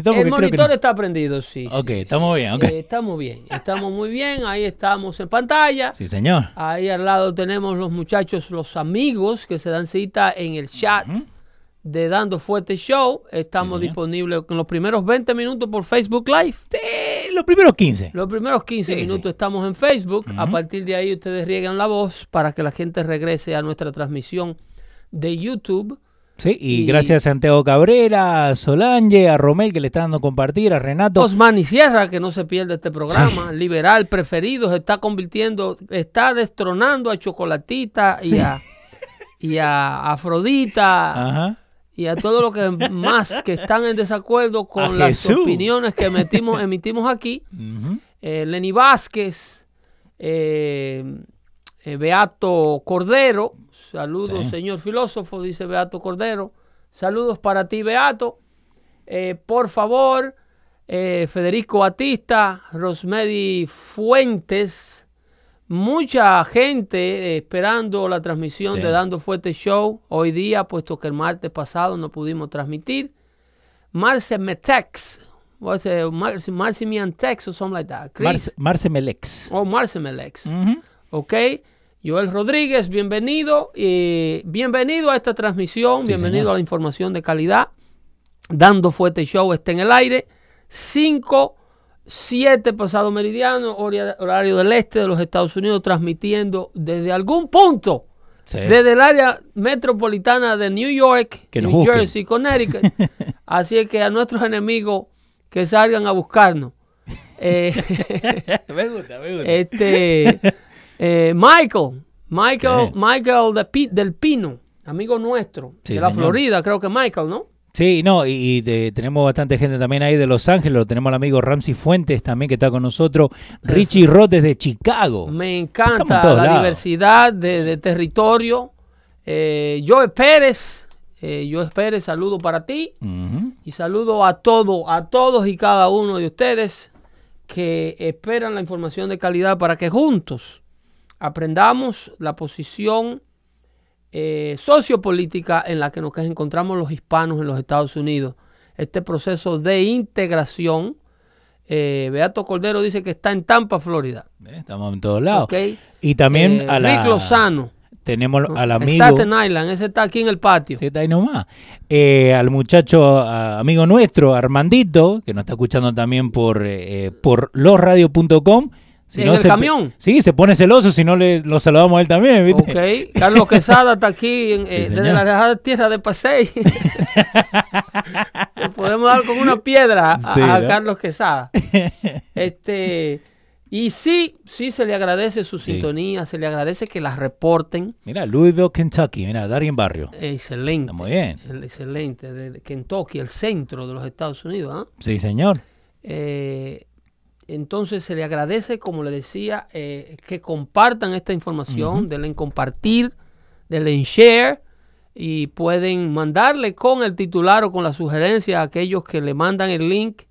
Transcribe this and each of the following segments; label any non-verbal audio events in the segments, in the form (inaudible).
El monitor, El porque creo que monitor no- está prendido, sí. Ok, sí, estamos sí. bien, ok. Eh, estamos bien, estamos muy bien. Ahí estamos en pantalla. Sí, señor. Ahí al lado tenemos los muchachos, los amigos que se dan cita en el chat de Dando Fuerte Show. Estamos disponibles con los primeros 20 minutos por Facebook Live. Los primeros 15. Los primeros 15 Sí, minutos estamos en Facebook. A partir de ahí ustedes riegan la voz para que la gente regrese a nuestra transmisión de YouTube. Sí, y, Y- gracias a Santiago Cabrera, a Solange, a Romel que le está dando compartir, a Renato. Osman y Sierra, que no se pierde este programa, liberal preferido, se está convirtiendo, está destronando a Chocolatita y, a, y a Afrodita Ajá. y a todo lo que más que están en desacuerdo con las Jesús. opiniones que metimos, (laughs) emitimos aquí. Ujú. Eh, Lenny Vázquez, eh, eh, Beato Cordero, saludos Sí. señor filósofo, dice Beato Cordero, saludos para ti Beato, Eh, por favor, eh, Federico Batista, Rosemary Fuentes, mucha gente eh, esperando la transmisión Sí. de Dando Fuerte Show hoy día, puesto que el martes pasado no pudimos transmitir. Marce Metex, it, Marce, Marce Miantex or something like that. Chris, Marce, Marce Melex. o Marce Melex. Ujú. Ok. Joel Rodríguez, bienvenido. y bienvenido a esta transmisión, Sí, bienvenido señor. a la información de calidad. Dando Fuerte Show está en el aire. 5, 7 pasado meridiano, horario del este de los Estados Unidos, transmitiendo desde algún punto, Sí. desde el área metropolitana de New York, Que New busquen. Jersey, Connecticut. (laughs) Así es que a nuestros enemigos que salgan a buscarnos. (laughs) Eh, me gusta, me gusta. este eh, Michael, Michael, Sí. Michael de del Pino, amigo nuestro Sí, de la señor. Florida, creo que Michael, ¿no? Sí, no, y, y de- tenemos bastante gente también ahí de Los Ángeles. Lo tenemos al amigo Ramsey Fuentes también que está con nosotros. Richie (laughs) Roth desde Chicago. Me encanta todos la lados. diversidad de, de territorio. Eh, Joe Pérez, eh, Joe Pérez, saludo para ti y saludo a todo, a todos y cada uno de ustedes que esperan la información de calidad para que juntos aprendamos la posición eh, sociopolítica en la que nos encontramos los hispanos en los Estados Unidos. Este proceso de integración. Eh, Beato Cordero dice que está en Tampa, Florida. Estamos en todos lados. Ok. Y también Eh, a la, Rick Lozano. tenemos al amigo. Staten Island, ese está aquí en el patio. Sí, está ahí nomás. Eh, al muchacho, a- amigo nuestro, Armandito, que nos está escuchando también por, por losradio.com. ¿En el camión? Sí, se pone celoso si no le, lo saludamos a él también, ¿viste? Ok. Carlos Quesada está aquí en, eh, Sí, desde señor. la lejana tierra de Pasey. (laughs) Le podemos dar con una piedra a, Sí, a ¿no? Carlos Quesada. (laughs) Este, y sí, sí se le agradece su Sí. sintonía, se le agradece que las reporten. Mira, Louisville, Kentucky, mira, Darien Barrio. Excelente. Está muy bien. El- excelente. De Kentucky, el centro de los Estados Unidos. ¿ah? Sí, señor. Eh, entonces se le agradece, como le decía, eh, que compartan esta información, denle en compartir, denle en share y pueden mandarle con el titular o con la sugerencia a aquellos que le mandan el link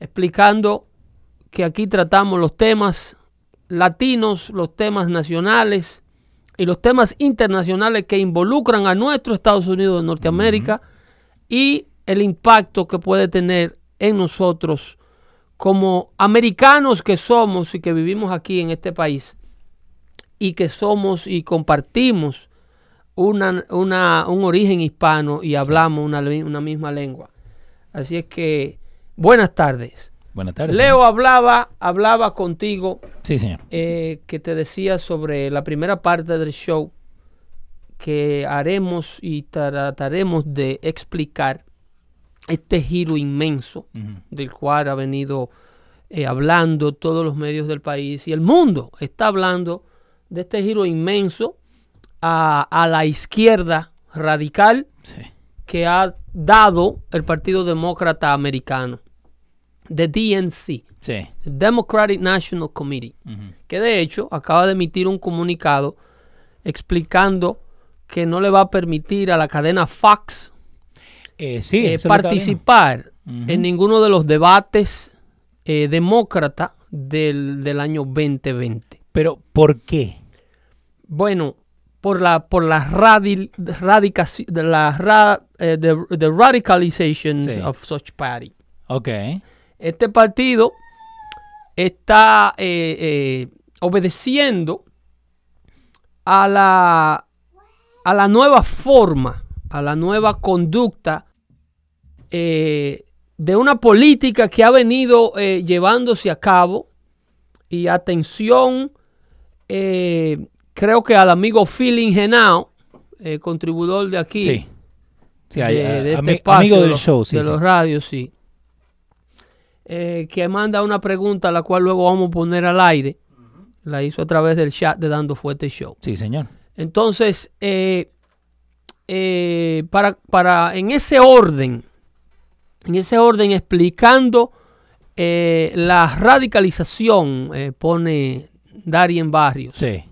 explicando que aquí tratamos los temas latinos, los temas nacionales y los temas internacionales que involucran a nuestro Estados Unidos de Norteamérica y el impacto que puede tener en nosotros como americanos que somos y que vivimos aquí en este país y que somos y compartimos una, una- un origen hispano y hablamos una, una misma lengua. Así es que buenas tardes. Buenas tardes. Leo hablaba, hablaba contigo Sí, señor. eh, que te decía sobre la primera parte del show que haremos y trataremos de explicar este giro inmenso del cual ha venido eh, hablando todos los medios del país y el mundo está hablando de este giro inmenso a, a la izquierda radical Sí. que ha dado el Partido Demócrata Americano, de DNC, Sí. Democratic National Committee, que de hecho acaba de emitir un comunicado explicando que no le va a permitir a la cadena Fox Eh, sí, eh, participar en ninguno de los debates eh, demócrata del, del año 2020. viendo. Pero, ¿por qué? Bueno, por la por la radi- de la ra- eh, the, the radicalization Sí. of such party. Ok. Este partido está eh, eh, obedeciendo a la a la nueva forma, a la nueva conducta eh, de una política que ha venido eh, llevándose a cabo y atención eh, creo que al amigo Feeling Genao, eh, contribuidor de aquí, Sí. Sí, de, hay- de ami- este espacio, amigo de del show, sí. de los radios, sí. Que manda una pregunta, la cual luego vamos a poner al aire. La hizo a través del chat de Dando Fuerte Show. Sí, señor. Entonces, eh, eh, para, para en ese orden, en ese orden explicando eh, la radicalización, eh, pone Darien Barrios. Sí.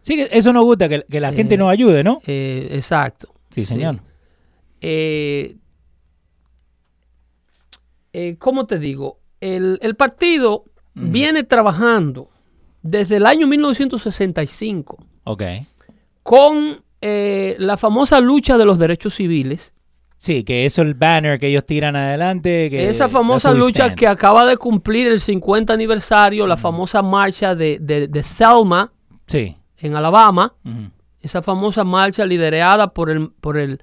Sí, que eso nos gusta, que, que la gente Eh, nos ayude, ¿no? Eh, exacto. Sí, señor. Eh, ¿Cómo te digo? El, el partido Ujú. viene trabajando desde el año 1965 Ok. con eh, la famosa lucha de los derechos civiles. Sí, que eso es el banner que ellos tiran adelante. Que Esa famosa lucha stand. que acaba de cumplir el 50 aniversario, la famosa marcha de, de, de Selma Sí. en Alabama. Esa famosa marcha liderada por el por el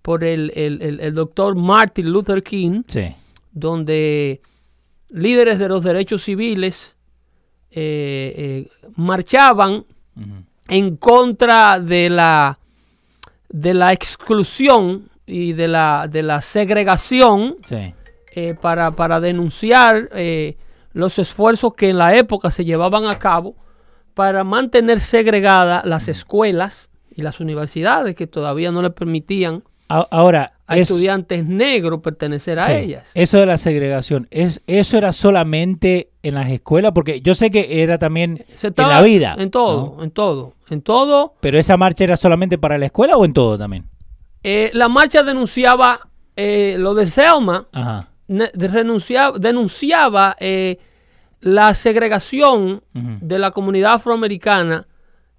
por el, el- el- el doctor Martin Luther King, Sí. donde líderes de los derechos civiles eh, eh, marchaban en contra de la de la exclusión y de la de la segregación Sí. eh, para, para denunciar eh, los esfuerzos que en la época se llevaban a cabo para mantener segregadas las escuelas y las universidades que todavía no le permitían Ahora, a es- estudiantes negros pertenecer a sí, ellas. Eso de la segregación, es, ¿eso era solamente en las escuelas? Porque yo sé que era también en la vida. En todo, ¿no? en todo, en todo. Pero esa marcha era solamente para la escuela o en todo también. Eh, la marcha denunciaba eh, lo de Selma, Ajá. renunciaba- denunciaba eh, la segregación de la comunidad afroamericana,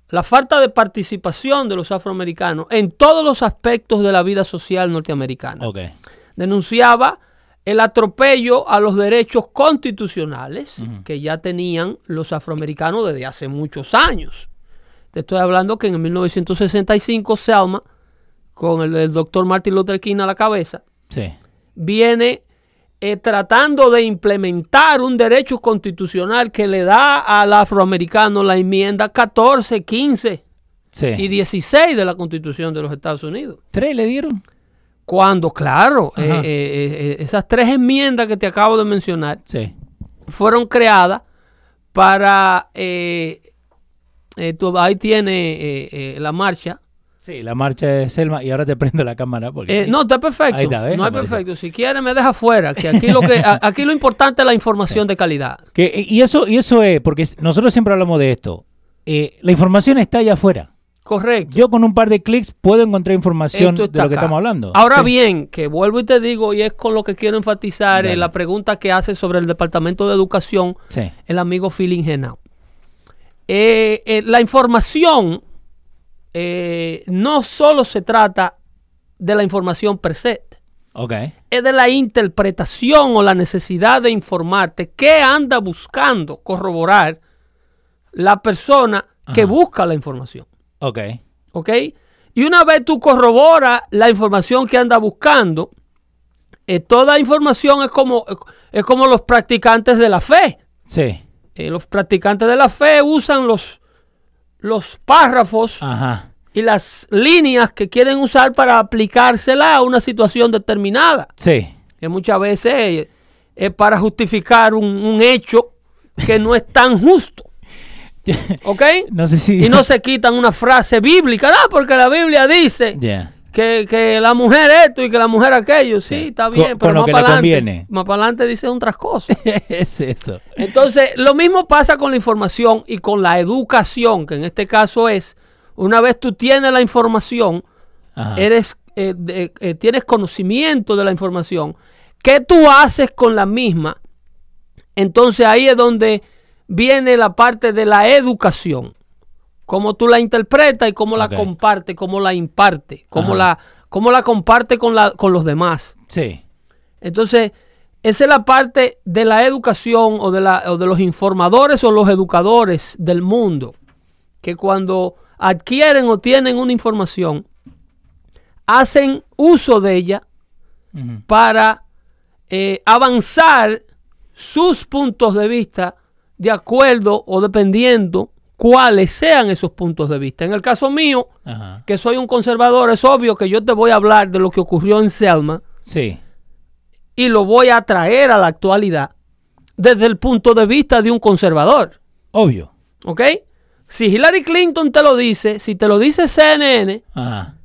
la falta de participación de los afroamericanos en todos los aspectos de la vida social norteamericana. Denunciaba el atropello a los derechos constitucionales que ya tenían los afroamericanos desde hace muchos años. Te estoy hablando que en 1965 Selma, con el, el doctor Martin Luther King a la cabeza, Sí. viene eh, tratando de implementar un derecho constitucional que le da al afroamericano la enmienda 14, 15 Sí. y 16 de la Constitución de los Estados Unidos. ¿Tres le dieron? Cuando, claro, eh, eh, esas tres enmiendas que te acabo de mencionar Sí. fueron creadas para... tú- ahí tiene la marcha. Sí, la marcha de Selma. Y ahora te (laughs) prendo la cámara. Porque Eh, no, está perfecto. Ahí está, ¿ves? no Apareció. perfecto. Si quieres, me deja fuera. Que aquí lo, que, aquí lo importante es la información de calidad. (laughs) Que- y, eso, y eso es, porque nosotros siempre hablamos de esto. Eh, la información está allá afuera. Correcto. Yo con un par de clics puedo encontrar información de lo que acá. estamos hablando. Ahora Sí. bien, que vuelvo y te digo, y es con lo que quiero enfatizar en la pregunta que hace sobre el Departamento de Educación Sí. el amigo Feeling Genao. Eh, eh, la información eh, no solo se trata de la información per se, Ok. es de la interpretación o la necesidad de informarte qué anda buscando corroborar la persona que busca la información. Ok. ¿Ok? Y una vez tú corroboras la información que anda buscando, eh, toda información es como, es como los practicantes de la fe. Sí. Eh, los practicantes de la fe usan los, los párrafos Ajá. Y las líneas que quieren usar para aplicársela a una situación determinada. Sí. Que muchas veces es para justificar un, un hecho que no es tan justo. (laughs) ¿Ok? No sé si. Y no se quitan una frase bíblica, no, porque la Biblia dice que, que la mujer esto y que la mujer aquello. Sí, está Con- bien, con pero lo más que para le adelante. Más para adelante dicen otras cosas. (laughs) es eso. Entonces, lo mismo pasa con la información y con la educación, que en este caso es, una vez tú tienes la información, Ajá. eres, eh, de- eh, tienes conocimiento de la información, ¿qué tú haces con la misma? Entonces ahí es donde viene la parte de la educación. Cómo tú la interpretas y cómo la comparte, cómo la imparte, cómo Ajá. la, cómo la comparte con, la, con los demás. Sí. Entonces, esa es la parte de la educación o de, la, o de los informadores o los educadores del mundo, que cuando adquieren o tienen una información, hacen uso de ella para eh, avanzar sus puntos de vista de acuerdo o dependiendo cuáles sean esos puntos de vista. En el caso mío, Ajá. que soy un conservador, es obvio que yo te voy a hablar de lo que ocurrió en Selma Sí. y lo voy a traer a la actualidad desde el punto de vista de un conservador. Obvio. ¿Ok? Si Hillary Clinton te lo dice, si te lo dice CNN Ajá.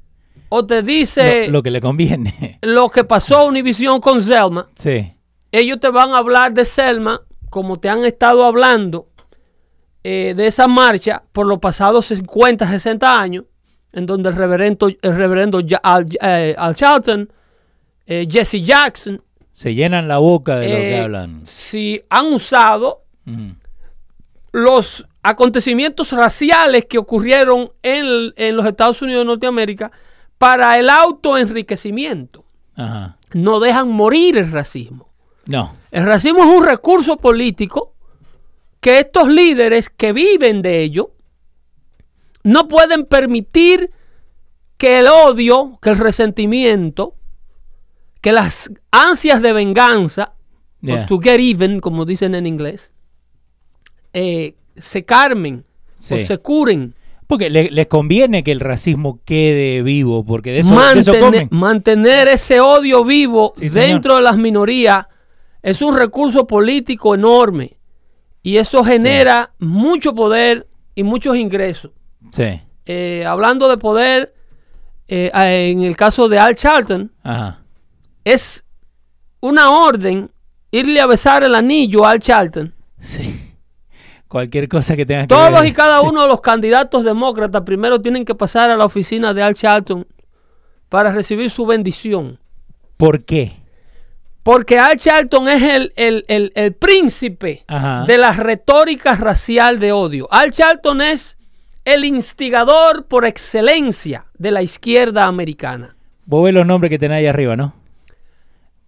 o te dice lo, lo que le conviene. (laughs) lo que pasó a Univision con Selma, sí. ellos te van a hablar de Selma como te han estado hablando eh, de esa marcha por los pasados 50, 60 años, en donde el reverendo, el reverendo Al, eh, Al Shelton, eh, Jesse Jackson, Se llenan la boca de lo que eh, hablan. si han usado. Los acontecimientos raciales que ocurrieron en, en los Estados Unidos de Norteamérica para el autoenriquecimiento. Ajá. No dejan morir el racismo. No. El racismo es un recurso político que estos líderes que viven de ello no pueden permitir que el odio, que el resentimiento, que las ansias de venganza, o to get even, como dicen en inglés, eh, se carmen Sí. o se curen. Porque le- les conviene que el racismo quede vivo, porque de eso, de eso Mantene- comen. mantener ese odio vivo Sí, dentro de las minorías es un recurso político enorme y eso genera mucho poder y muchos ingresos. Sí. Eh, hablando de poder, eh, en el caso de Al Charlton, Ajá. es una orden irle a besar el anillo a Al Charlton. Sí. Cualquier cosa que tenga que Todos y cada Sí. uno de los candidatos demócratas primero tienen que pasar a la oficina de Al Charlton para recibir su bendición. ¿Por qué? Porque Al Charlton es el, el- el- el príncipe Ajá. de la retórica racial de odio. Al Charlton es el instigador por excelencia de la izquierda americana. Vos ves los nombres que tenés ahí arriba, ¿no?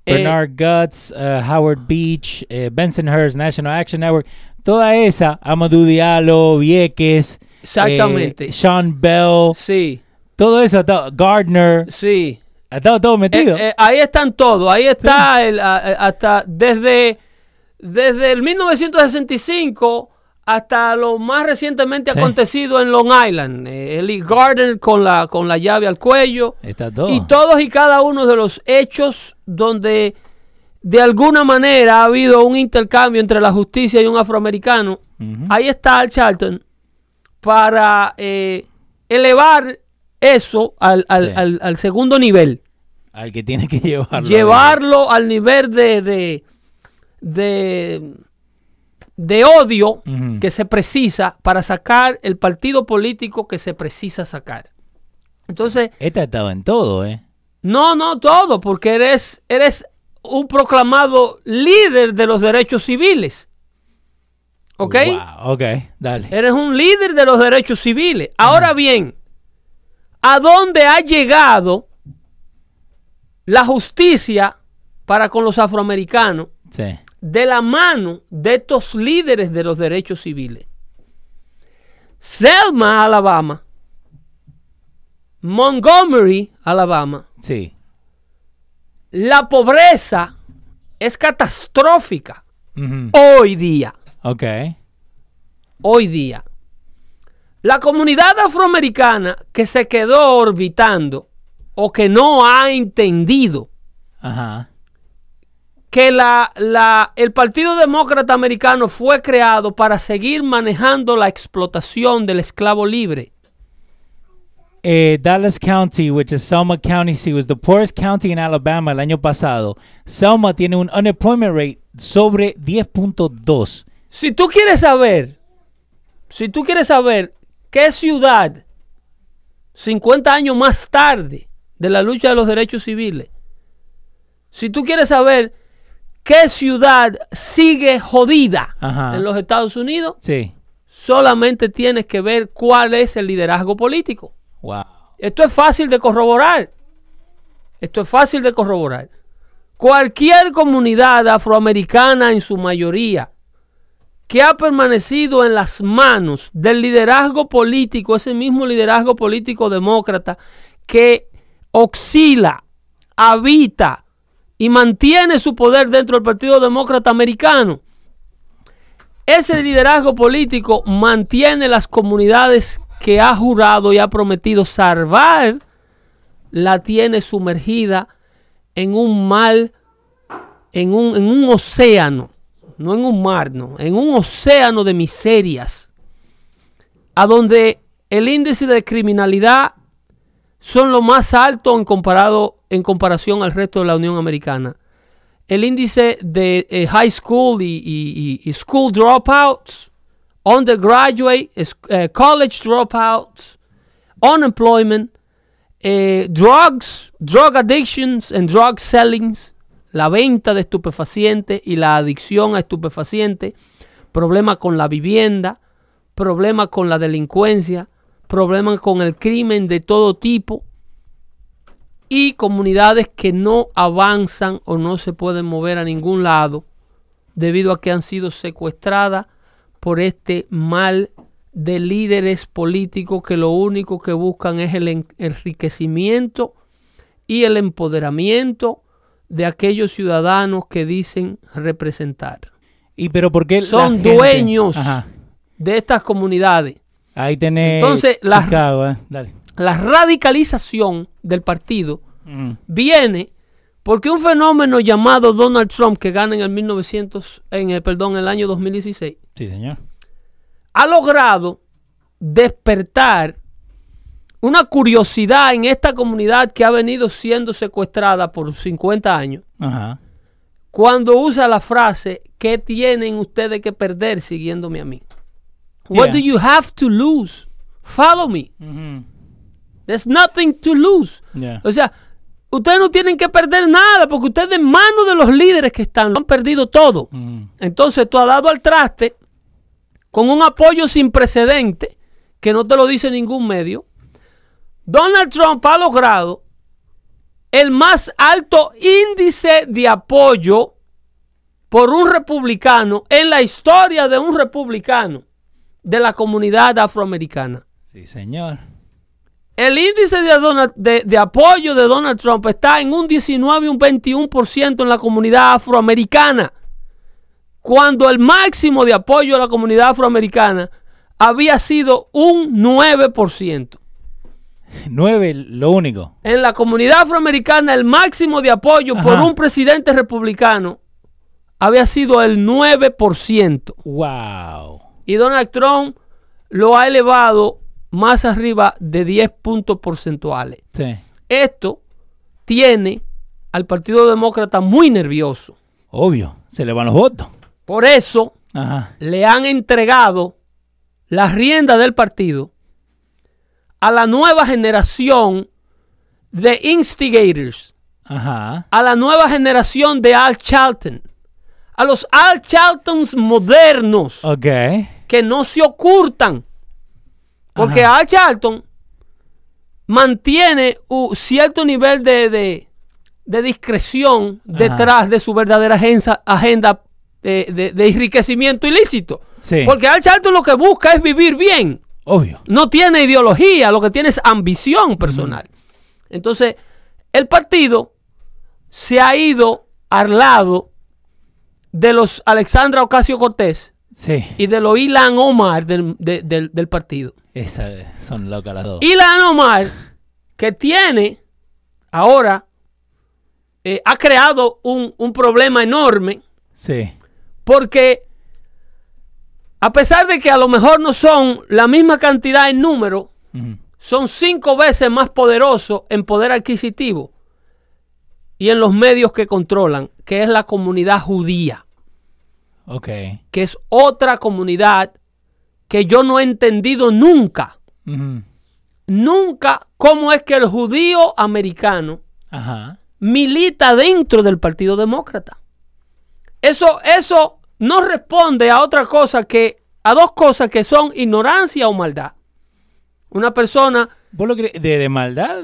Eh, Bernard Guts, uh, Howard Beach, eh, Bensonhurst, National Action Network, toda esa, Amadou Diallo, Vieques, Exactamente. eh, Sean Bell, Sí, todo eso, estado- Gardner, sí. ha estado todo Eh, metido. eh, ahí están todos. Ahí está el, a- hasta desde, desde el 1965 hasta lo más recientemente Sí. acontecido en Long Island. Eh, Eli Gardner con la, con la llave al cuello. está todo. Y todos y cada uno de los hechos donde de alguna manera ha habido un intercambio entre la justicia y un afroamericano, ahí está Al Charlton para eh, elevar eso al, al- Sí. al- al segundo nivel. Al que tiene que llevarlo. Llevarlo al nivel de, de, de, de odio que se precisa para sacar el partido político que se precisa sacar. Entonces, Esta estaba en todo, ¿eh? no, no todo, porque eres, eres un proclamado líder de los derechos civiles. ¿Ok? Wow, ok, dale. Eres un líder de los derechos civiles. Ahora bien, ¿a dónde ha llegado la justicia para con los afroamericanos Sí. de la mano de estos líderes de los derechos civiles? Selma, Alabama. Montgomery, Alabama. Sí. La pobreza es catastrófica hoy día. Ok. Hoy día. La comunidad afroamericana que se quedó orbitando o que no ha entendido Ajá. que la, la- el Partido Demócrata Americano fue creado para seguir manejando la explotación del esclavo libre. Eh, Dallas County, which is Selma County, sí, was the poorest county in Alabama el año pasado. Selma tiene un unemployment rate sobre 10.2. Si tú quieres saber, si tú quieres saber qué ciudad, 50 años más tarde de la lucha de los derechos civiles, si tú quieres saber qué ciudad sigue jodida Ajá. en los Estados Unidos, Sí. solamente tienes que ver cuál es el liderazgo político. Esto es fácil de corroborar. Esto es fácil de corroborar. Cualquier comunidad afroamericana en su mayoría que ha permanecido en las manos del liderazgo político, ese mismo liderazgo político demócrata que oscila, habita y mantiene su poder dentro del Partido Demócrata Americano, ese liderazgo político mantiene las comunidades que ha jurado y ha prometido salvar, la tiene sumergida en un mal, en un, en un océano, no en un mar, no, en un océano de miserias, a donde el índice de criminalidad son lo más alto en, comparado, en comparación al resto de la Unión Americana. El índice de eh, high school y school dropouts, undergraduate, eh, college dropouts, unemployment, eh, drugs, drug addictions and drug sellings, la venta de estupefacientes y la adicción a estupefacientes, problemas con la vivienda, problemas con la delincuencia, problemas con el crimen de todo tipo y comunidades que no avanzan o no se pueden mover a ningún lado debido a que han sido secuestradas por este mal de líderes políticos que lo único que buscan es el en- enriquecimiento y el empoderamiento de aquellos ciudadanos que dicen representar. ¿Y pero por qué la Son gente- dueños Ajá. de estas comunidades. Ahí tenés Entonces, la- Chicago, eh. Dale. La radicalización del partido Mm. viene porque un fenómeno llamado Donald Trump que gana en el 1900 en el perdón en el año 2016 Sí, señor. ha logrado despertar una curiosidad en esta comunidad que ha venido siendo secuestrada por 50 años Ajá. cuando usa la frase ¿qué tienen ustedes que perder siguiéndome a mí? What do you have to lose? Follow me. There's nothing to lose. Yeah. O sea, ustedes no tienen que perder nada porque ustedes en manos de los líderes que están lo han perdido todo. Mm. Entonces tú has dado al traste con un apoyo sin precedente que no te lo dice ningún medio. Donald Trump ha logrado el más alto índice de apoyo por un republicano en la historia de un republicano de la comunidad afroamericana. Sí, señor. El índice de, Donald- de- de apoyo de Donald Trump está en un 19 y un 21% en la comunidad afroamericana, cuando el máximo de apoyo a la comunidad afroamericana había sido un 9%. Nueve, lo único. En la comunidad afroamericana el máximo de apoyo por un presidente republicano había sido el 9%. Wow. Y Donald Trump lo ha elevado más arriba de 10 puntos porcentuales. Sí. Esto tiene al Partido Demócrata muy nervioso. Obvio. Se le van los votos. Por eso Ajá. le han entregado la rienda del partido a la nueva generación de instigators, Ajá. a la nueva generación de Al Charlton, a los Al Charltons modernos Ok. que no se ocultan. Porque Ajá. Al Charlton mantiene un cierto nivel de, de- de discreción detrás de su verdadera agenza- agenda de, de- de enriquecimiento ilícito. Sí. Porque Al Charlton lo que busca es vivir bien. Obvio. No tiene ideología, lo que tiene es ambición personal. Entonces, el partido se ha ido al lado de los Alexandra Ocasio Cortés Sí. y de los Ilan Omar del, de- del- del partido. Esa, son locas las dos. Ilan Omar, que tiene ahora, eh, ha creado un, un problema enorme Sí. porque a pesar de que a lo mejor no son la misma cantidad en número, son cinco veces más poderosos en poder adquisitivo y en los medios que controlan, que es la comunidad judía, Ok. que es otra comunidad que yo no he entendido nunca, nunca cómo es que el judío americano Ajá. milita dentro del Partido Demócrata. Eso, eso no responde a otra cosa que, a dos cosas que son ignorancia o maldad. Una persona, ¿Vos lo crees? ¿De, de maldad?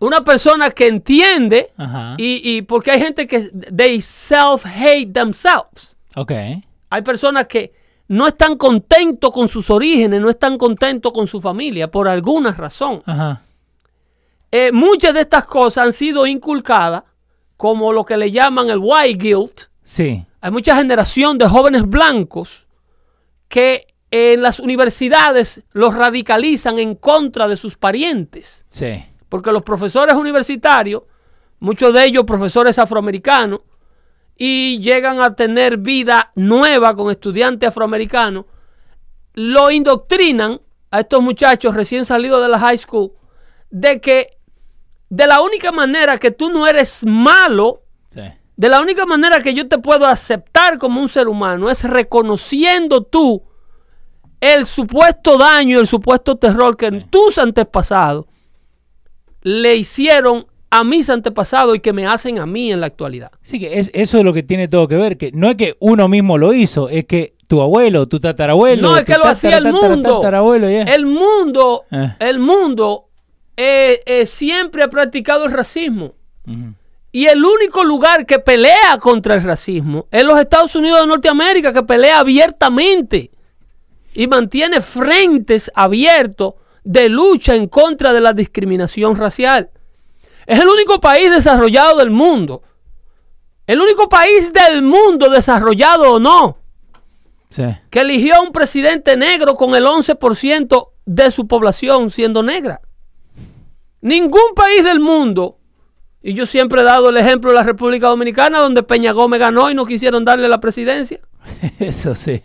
una persona que entiende Ajá. y, y porque hay gente que they self-hate themselves. Ok. Hay personas que no están contentos con sus orígenes, no están contentos con su familia por alguna razón. Ajá. Eh, muchas de estas cosas han sido inculcadas como lo que le llaman el white guilt. Sí. Hay mucha generación de jóvenes blancos que en las universidades los radicalizan en contra de sus parientes. Sí. Porque los profesores universitarios, muchos de ellos profesores afroamericanos, y llegan a tener vida nueva con estudiantes afroamericanos, lo indoctrinan a estos muchachos recién salidos de la high school de que de la única manera que tú no eres malo, Sí. de la única manera que yo te puedo aceptar como un ser humano es reconociendo tú el supuesto daño, el supuesto terror que tus antepasados le hicieron a mis antepasados y que me hacen a mí en la actualidad. Sí, que es, eso es lo que tiene todo que ver, que no es que uno mismo lo hizo, es que tu abuelo, tu tatarabuelo, No, es que lo hacía el mundo. El mundo, Eh. el mundo eh, eh, siempre ha practicado el racismo. Y el único lugar que pelea contra el racismo es los Estados Unidos de Norteamérica, que pelea abiertamente y mantiene frentes abiertos de lucha en contra de la discriminación racial. Es el único país desarrollado del mundo. El único país del mundo desarrollado o no Sí. que eligió a un presidente negro con el 11% de su población siendo negra. Ningún país del mundo, y yo siempre he dado el ejemplo de la República Dominicana, donde Peña Gómez ganó y no quisieron darle la presidencia. (laughs) Eso sí.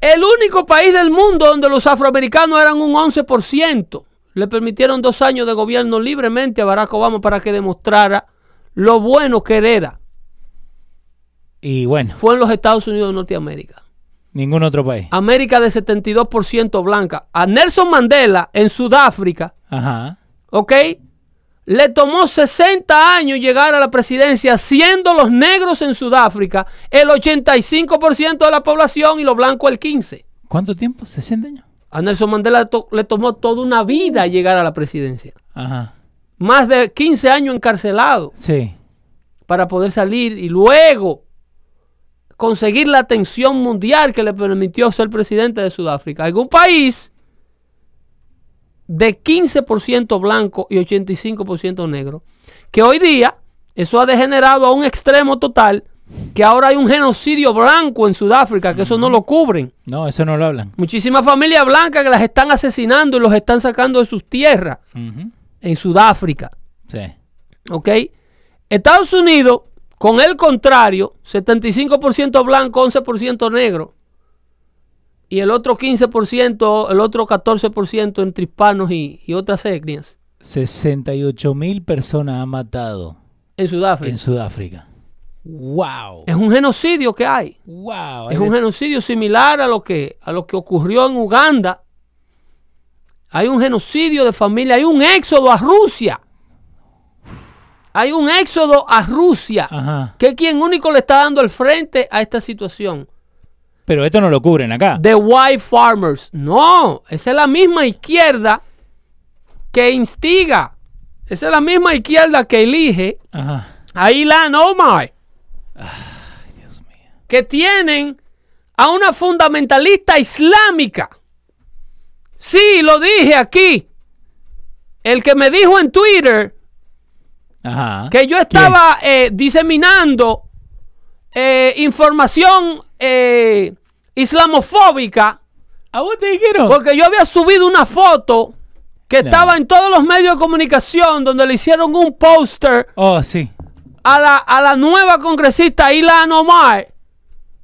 El único país del mundo donde los afroamericanos eran un 11%. Le permitieron dos años de gobierno libremente a Barack Obama para que demostrara lo bueno que él era. Y bueno, Fue en los Estados Unidos de Norteamérica. ningún otro país. América de 72% blanca. A Nelson Mandela en Sudáfrica, Ajá. ¿ok? Le tomó 60 años llegar a la presidencia, siendo los negros en Sudáfrica el 85% de la población y los blancos el 15%. ¿Cuánto tiempo? ¿60 años? A Nelson Mandela le, to- le tomó toda una vida llegar a la presidencia. Ajá. Más de 15 años encarcelado Sí. para poder salir y luego conseguir la atención mundial que le permitió ser presidente de Sudáfrica. Algún país de 15% blanco y 85% negro, que hoy día eso ha degenerado a un extremo total, que ahora hay un genocidio blanco en Sudáfrica, que eso no lo cubren. No, eso no lo hablan. Muchísimas familias blancas que las están asesinando y los están sacando de sus tierras en Sudáfrica. Sí. ¿Ok? Estados Unidos, con el contrario, 75% blanco, 11% negro. Y el otro 15%, el otro 14% entre hispanos y, y otras etnias 68 mil personas han matado en Sudáfrica. en Sudáfrica. ¡Wow! es un genocidio que hay. ¡Wow! Es un genocidio similar a lo que, a lo que ocurrió en Uganda. Hay un genocidio de familia, hay un éxodo a Rusia. Hay un éxodo a Rusia, Ajá. que es quien único le está dando el frente a esta situación. Pero esto no lo cubren acá. The White Farmers. No, esa es la misma izquierda que instiga. Esa es la misma izquierda que elige Ajá. a Ilan Omar. Dios mío. que tienen a una fundamentalista islámica. Sí, lo dije aquí. El que me dijo en Twitter Ajá. que yo estaba eh, diseminando eh, información eh, islamofóbica ¿A vos te dijeron? porque yo había subido una foto que No. estaba en todos los medios de comunicación donde le hicieron un póster Oh, sí. A la, a la nueva congresista Ilan Omar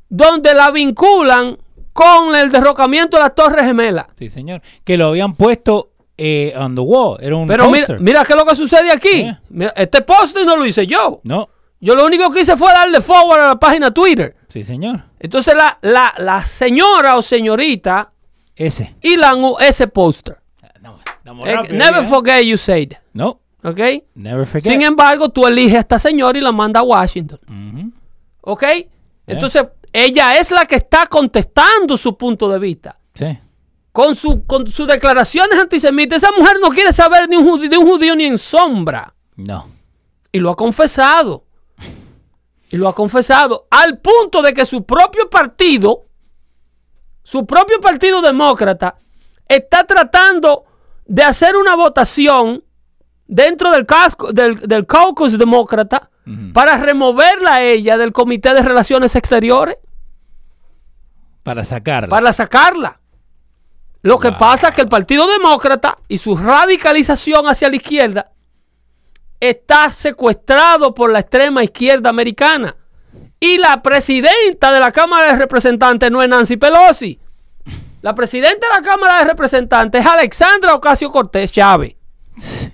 donde la vinculan con el derrocamiento de las Torres Gemelas. Sí, señor. Que lo habían puesto eh, on the wall. Era un Pero mira, mira qué es lo que sucede aquí. Yeah. Mira, este póster no lo hice yo. No. Yo lo único que hice fue darle forward a la página Twitter. Sí, señor. Entonces la, la, la señora o señorita Ese. Ilan ese póster. No, estamos Eh, Never ¿eh? forget you said. No. ¿Ok? Never forget. Sin embargo, tú eliges a esta señora y la manda a Washington. Ujú. ¿Ok? Entonces, ella es la que está contestando su punto de vista. Sí. Con, su, con sus declaraciones antisemitas. Esa mujer no quiere saber ni un judío, de un judío ni en sombra. No. Y lo ha confesado. Y lo ha confesado. Al punto de que su propio partido, su propio partido demócrata, está tratando de hacer una votación dentro del, casco, del, del caucus demócrata para removerla a ella del Comité de Relaciones Exteriores, Para sacarla. para sacarla. Lo que pasa es que el Partido Demócrata y su radicalización hacia la izquierda está secuestrado por la extrema izquierda americana. Y la presidenta de la Cámara de Representantes no es Nancy Pelosi. La presidenta de la Cámara de Representantes es Alexandra Ocasio Cortés Chávez. (laughs)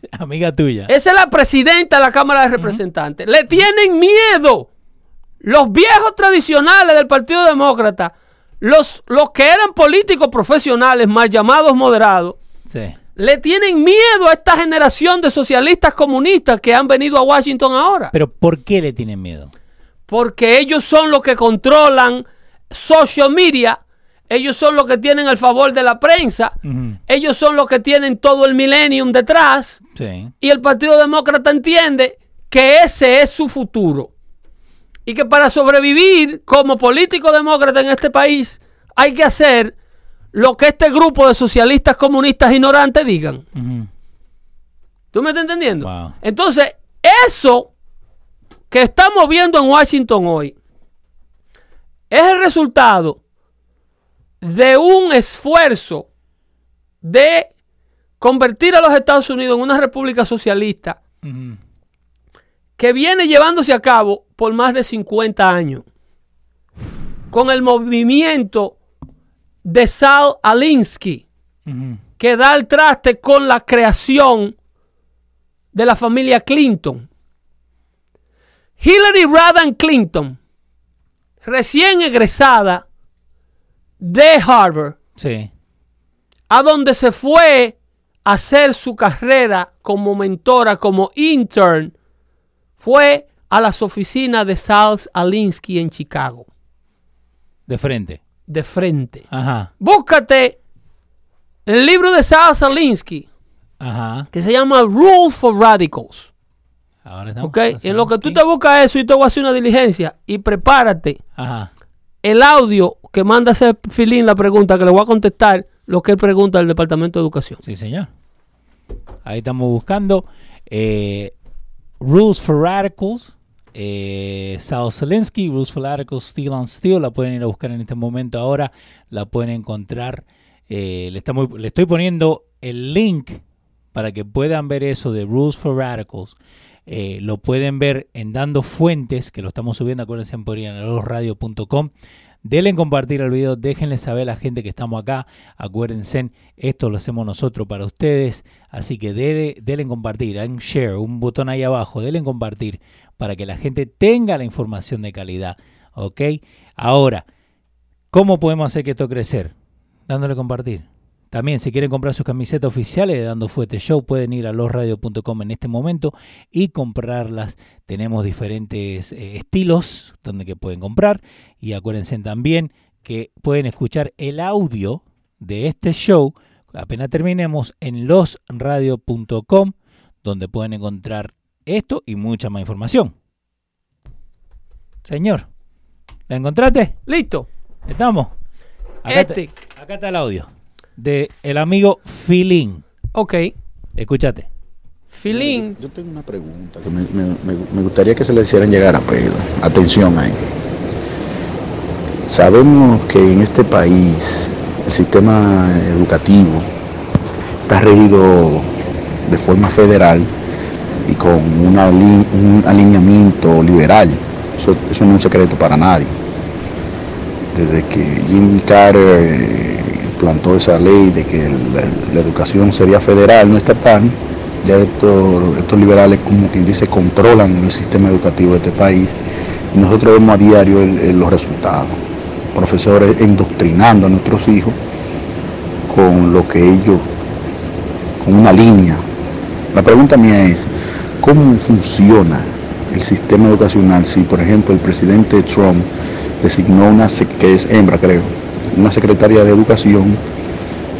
(laughs) Amiga tuya. Esa es la presidenta de la Cámara de Representantes. Le tienen miedo. Los viejos tradicionales del Partido Demócrata, los, los que eran políticos profesionales, mal llamados moderados, Sí. le tienen miedo a esta generación de socialistas comunistas que han venido a Washington ahora. Pero ¿por qué le tienen miedo? Porque ellos son los que controlan social media. Ellos son los que tienen el favor de la prensa. Ellos son los que tienen todo el millennium detrás. Sí. Y el Partido Demócrata entiende que ese es su futuro. Y que para sobrevivir como político demócrata en este país hay que hacer lo que este grupo de socialistas comunistas ignorantes digan. ¿Tú me estás entendiendo? Wow. Entonces, eso que estamos viendo en Washington hoy es el resultado de un esfuerzo de convertir a los Estados Unidos en una república socialista que viene llevándose a cabo por más de 50 años con el movimiento de Sal Alinsky que da el traste con la creación de la familia Clinton. Hillary Rodham Clinton, recién egresada de Harvard, Sí. a donde se fue a hacer su carrera como mentora, como intern, fue a las oficinas de Sal Alinsky en Chicago, De frente. de frente. Ajá. Búscate el libro de Sal Alinsky Ajá. que se llama Rules for Radicals. Ahora estamos. ¿Ok? En lo que tú te buscas eso y te voy a hacer una diligencia y prepárate Ajá. El audio que manda ese filín la pregunta que le voy a contestar lo que él pregunta al Departamento de Educación. Sí, señor. Ahí estamos buscando Rules for Radicals. Eh, Sal Zelensky, Rules for Radicals, Steel on Steel. La pueden ir a buscar en este momento ahora. La pueden encontrar. Eh, le, le estoy poniendo el link para que puedan ver eso de Rules for Radicals. Eh, lo pueden ver en Dando Fuentes, que lo estamos subiendo, acuérdense en podrianalosradio.com. Denle en compartir el video, déjenle saber a la gente que estamos acá. Acuérdense, esto lo hacemos nosotros para ustedes. Así que denle, denle en compartir, hay un share, un botón ahí abajo, denle en compartir para que la gente tenga la información de calidad. ¿Ok? Ahora, ¿cómo podemos hacer que esto crecer? Dándole compartir. También, si quieren comprar sus camisetas oficiales de Dando Fuete Show, pueden ir a losradio.com en este momento y comprarlas. Tenemos diferentes eh, estilos donde que pueden comprar. Y acuérdense también que pueden escuchar el audio de este show apenas terminemos en losradio.com, donde pueden encontrar esto y mucha más información. Señor, ¿la encontraste? Listo. ¿Estamos? Acá, Este. está, acá está el audio de el amigo Filín. Ok. Escúchate. Filín, Yo tengo una pregunta que me, me- me- me gustaría que se le hicieran llegar a Pedro. Atención ahí. Sabemos que en este país el sistema educativo está regido de forma federal y con una un alineamiento liberal. Eso, eso no es un secreto para nadie. Desde que Jimmy Carter implantó esa ley de que la, educación sería federal, no estatal, ya estos, estos liberales, como quien dice, controlan el sistema educativo de este país y nosotros vemos a diario los resultados. Profesores endoctrinando a nuestros hijos con lo que ellos, con una línea. La pregunta mía es, ¿cómo funciona el sistema educacional si, por ejemplo, el presidente Trump designó una, que es hembra, creo, una secretaria de educación,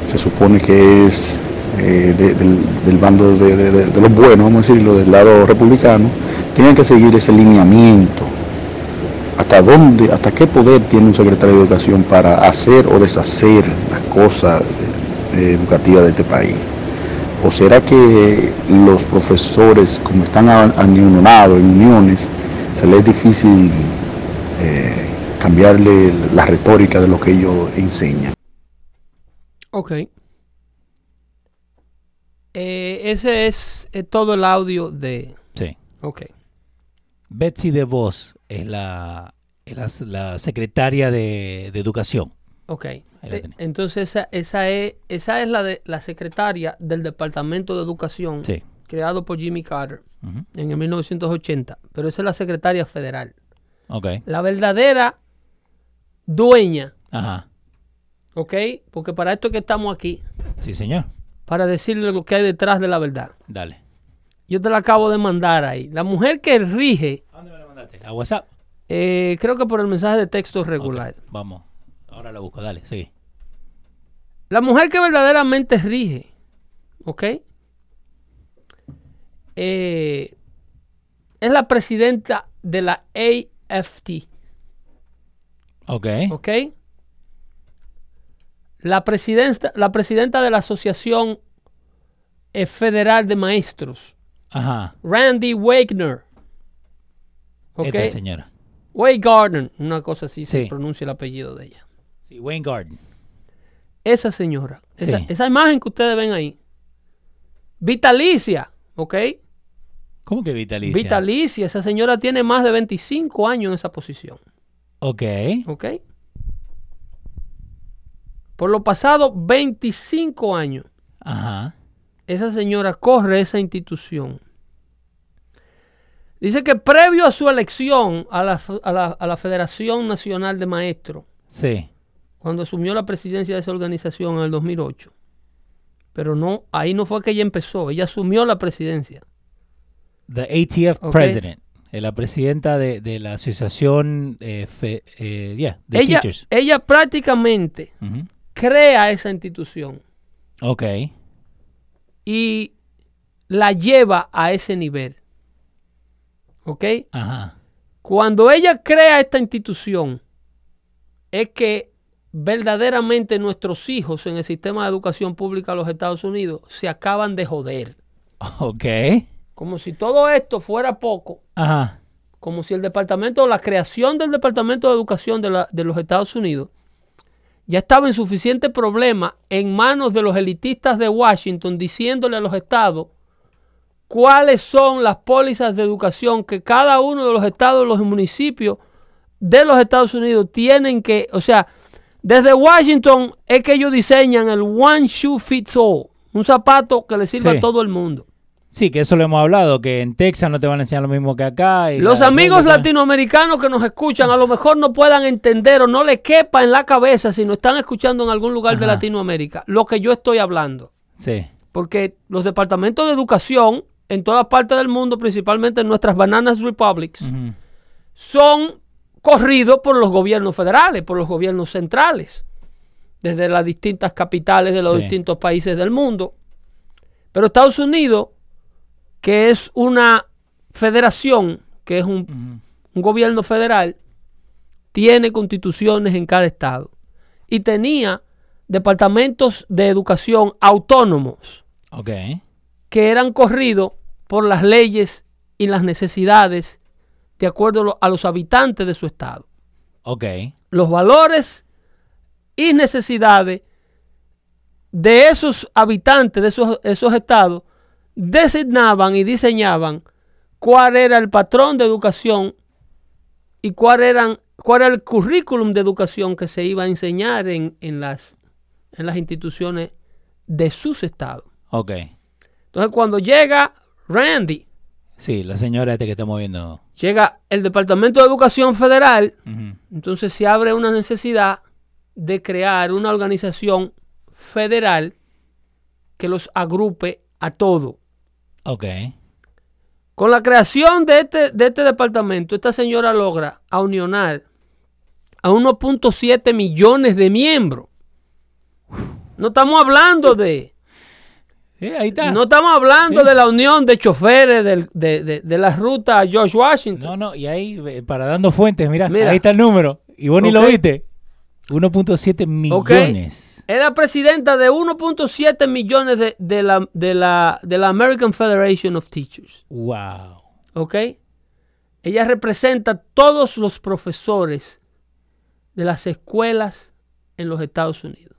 se supone que es eh, de- del, bando de, los buenos, vamos a decirlo, del lado republicano, tienen que seguir ese lineamiento. ¿Hasta dónde, hasta qué poder tiene un secretario de educación para hacer o deshacer las cosas educativas de este país? ¿O será que los profesores, como están anionados en uniones, se les es difícil eh, cambiarle la retórica de lo que ellos enseñan? ok. Eh, ese es eh, todo el audio de... Sí. Ok. Betsy DeVos es la, es la, la secretaria de, de Educación. Ok. entonces esa, esa es, esa es la, de, la secretaria del Departamento de Educación Sí. creado por Jimmy Carter en el 1980. Pero esa es la secretaria federal. Ok. La verdadera dueña, Ajá. ¿ok? Porque para esto es que estamos aquí, Sí, señor. para decirle lo que hay detrás de la verdad. Dale. Yo te la acabo de mandar ahí. La mujer que rige, ¿A dónde me la mandaste? ¿A WhatsApp? eh, creo que por el mensaje de texto regular. Vamos. Ahora la busco. Dale, sí. La mujer que verdaderamente rige, ¿ok? Eh, es la presidenta de la AFT, Ok. ¿ok? La presidenta, la presidenta de la Asociación eh, Federal de Maestros, Ajá. Randy Wagner, ¿ok? Esta señora. Wade Gardner, una cosa así se Sí. pronuncia el apellido de ella. Sí, Wayne Garden. Esa señora, esa, Sí. esa imagen que ustedes ven ahí, vitalicia, ¿ok? ¿Cómo que vitalicia? Vitalicia, esa señora tiene más de 25 años en esa posición, Ok. ¿ok? Por lo pasado 25 años, Ajá. esa señora corre esa institución. Dice que previo a su elección a la, a la- a la Federación Nacional de Maestros, Sí. cuando asumió la presidencia de esa organización en el 2008, pero no, ahí no fue que ella empezó, ella asumió la presidencia. The ATF. President. Eh, La presidenta de, de la asociación eh, fe- eh, yeah, de Ella, teachers. ella prácticamente crea esa institución Ok. y la lleva a ese nivel. ¿Ok? Ajá. Cuando ella crea esta institución, es que verdaderamente nuestros hijos en el sistema de educación pública de los Estados Unidos se acaban de joder. (laughs) Ok. Como si todo esto fuera poco, Ajá. como si el departamento, la creación del Departamento de Educación de, la- de los Estados Unidos ya estaba en suficiente problema en manos de los elitistas de Washington diciéndole a los estados cuáles son las pólizas de educación que cada uno de los estados, los municipios de los Estados Unidos tienen que, o sea, desde Washington es que ellos diseñan el One Shoe Fits All, un zapato que le sirva Sí. a todo el mundo. Sí, que eso lo hemos hablado, que en Texas no te van a enseñar lo mismo que acá. y Los la amigos latinoamericanos que nos escuchan a lo mejor no puedan entender o no les quepa en la cabeza si nos están escuchando en algún lugar de. Latinoamérica lo que yo estoy hablando. Sí. Porque los departamentos de educación en todas partes del mundo, principalmente en nuestras Bananas Republics, son corridos por los gobiernos federales, por los gobiernos centrales, desde las distintas capitales de los Sí. distintos países del mundo. Pero Estados Unidos, que es una federación, que es un, gobierno federal, tiene constituciones en cada estado. Y tenía departamentos de educación autónomos que eran corridos por las leyes y las necesidades de acuerdo a lo- a los habitantes de su estado. Los valores y necesidades de esos habitantes de esos, esos estados designaban y diseñaban cuál era el patrón de educación y cuál, eran, cuál era el currículum de educación que se iba a enseñar en, en las, en las instituciones de sus estados. Ok. Entonces, cuando llega Randy, Sí, la señora este que estamos viendo. llega el Departamento de Educación Federal, entonces se abre una necesidad de crear una organización federal que los agrupe a todo. Ok. Con la creación de este, de este departamento, esta señora logra unionar a 1.7 millones de miembros. No estamos hablando de... Ahí está. No estamos hablando Sí. de la unión de choferes del- de, de, de la ruta George Washington. No, no, y ahí, eh, para dando fuentes, mira, Mira. ahí está el número. Y vos ni lo viste. 1.7 millones. Era presidenta de 1.7 millones de, de la, de, la, de la American Federation of Teachers. Wow. ¿Ok? Ella representa todos los profesores de las escuelas en los Estados Unidos.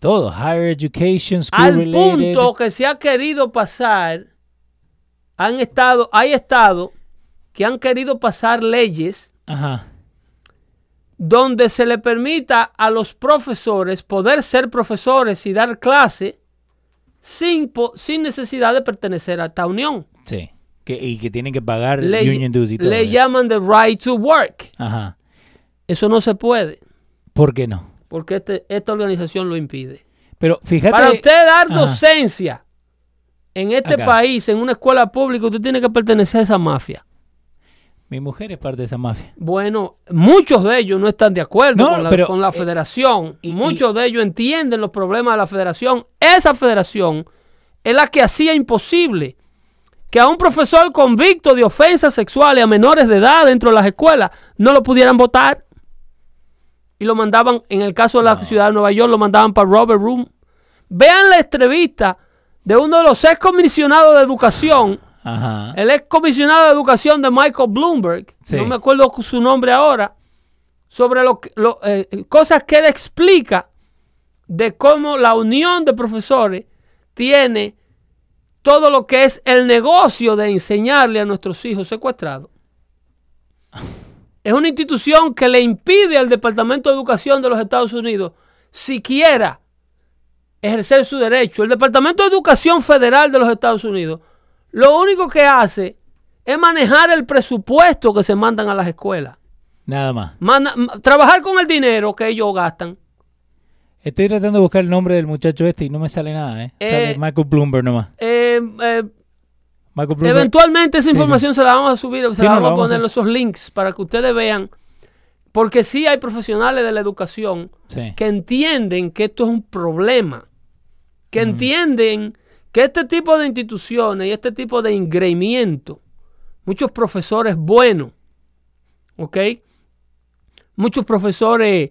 Todo. Higher education, school Al related. punto que se ha querido pasar, han estado, hay estados que han querido pasar leyes Ajá. Donde se le permita a los profesores poder ser profesores y dar clase sin, po- sin necesidad de pertenecer a esta unión. Sí. Que, y que tienen que pagar Le, union dues y todo. le llaman the right to work. Ajá. Eso no se puede ¿Por qué no? porque este- esta organización lo impide. Pero fíjate. Para usted dar Ajá. docencia en este Acá. país, en una escuela pública, usted tiene que pertenecer a esa mafia. Mi mujer es parte de esa mafia. Bueno, muchos de ellos no están de acuerdo No, con, la, pero, con la eh, federación. y- muchos de ellos entienden los problemas de la federación. Esa federación es la que hacía imposible que a un profesor convicto de ofensas sexuales a menores de edad dentro de las escuelas no lo pudieran votar. Y lo mandaban, en el caso de la ciudad de Nueva York, lo mandaban para Robert Room. Vean la entrevista de uno de los ex comisionados de educación Ajá. el ex comisionado de educación de Michael Bloomberg, Sí. no me acuerdo su nombre ahora, sobre lo, eh, cosas que él explica de cómo la unión de profesores tiene todo lo que es el negocio de enseñarle a nuestros hijos secuestrados. Es una institución que le impide al Departamento de Educación de los Estados Unidos siquiera ejercer su derecho. El Departamento de Educación Federal de los Estados Unidos lo único que hace es manejar el presupuesto que se mandan a las escuelas. Nada más. Manda- trabajar con el dinero que ellos gastan. Estoy tratando de buscar el nombre del muchacho este y no me sale nada, ¿eh? Eh, sale Michael Bloomberg nomás. Eh, eh, Michael Bloomberg. eventualmente esa Sí, sí. información se la vamos a subir, se Sí, la vamos a vamos a poner esos links para que ustedes vean. Porque sí hay profesionales de la educación que entienden que esto es un problema, que entienden que este tipo de instituciones y este tipo de engreimiento, muchos profesores buenos, ¿ok? Muchos profesores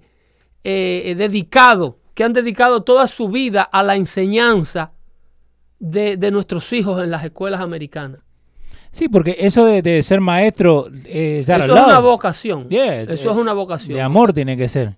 eh, dedicados, que han dedicado toda su vida a la enseñanza de, de nuestros hijos en las escuelas americanas. Sí, porque eso de, de ser maestro eh, Eso es una vocación. Yeah, Eso eh, es una vocación. De amor tiene que ser.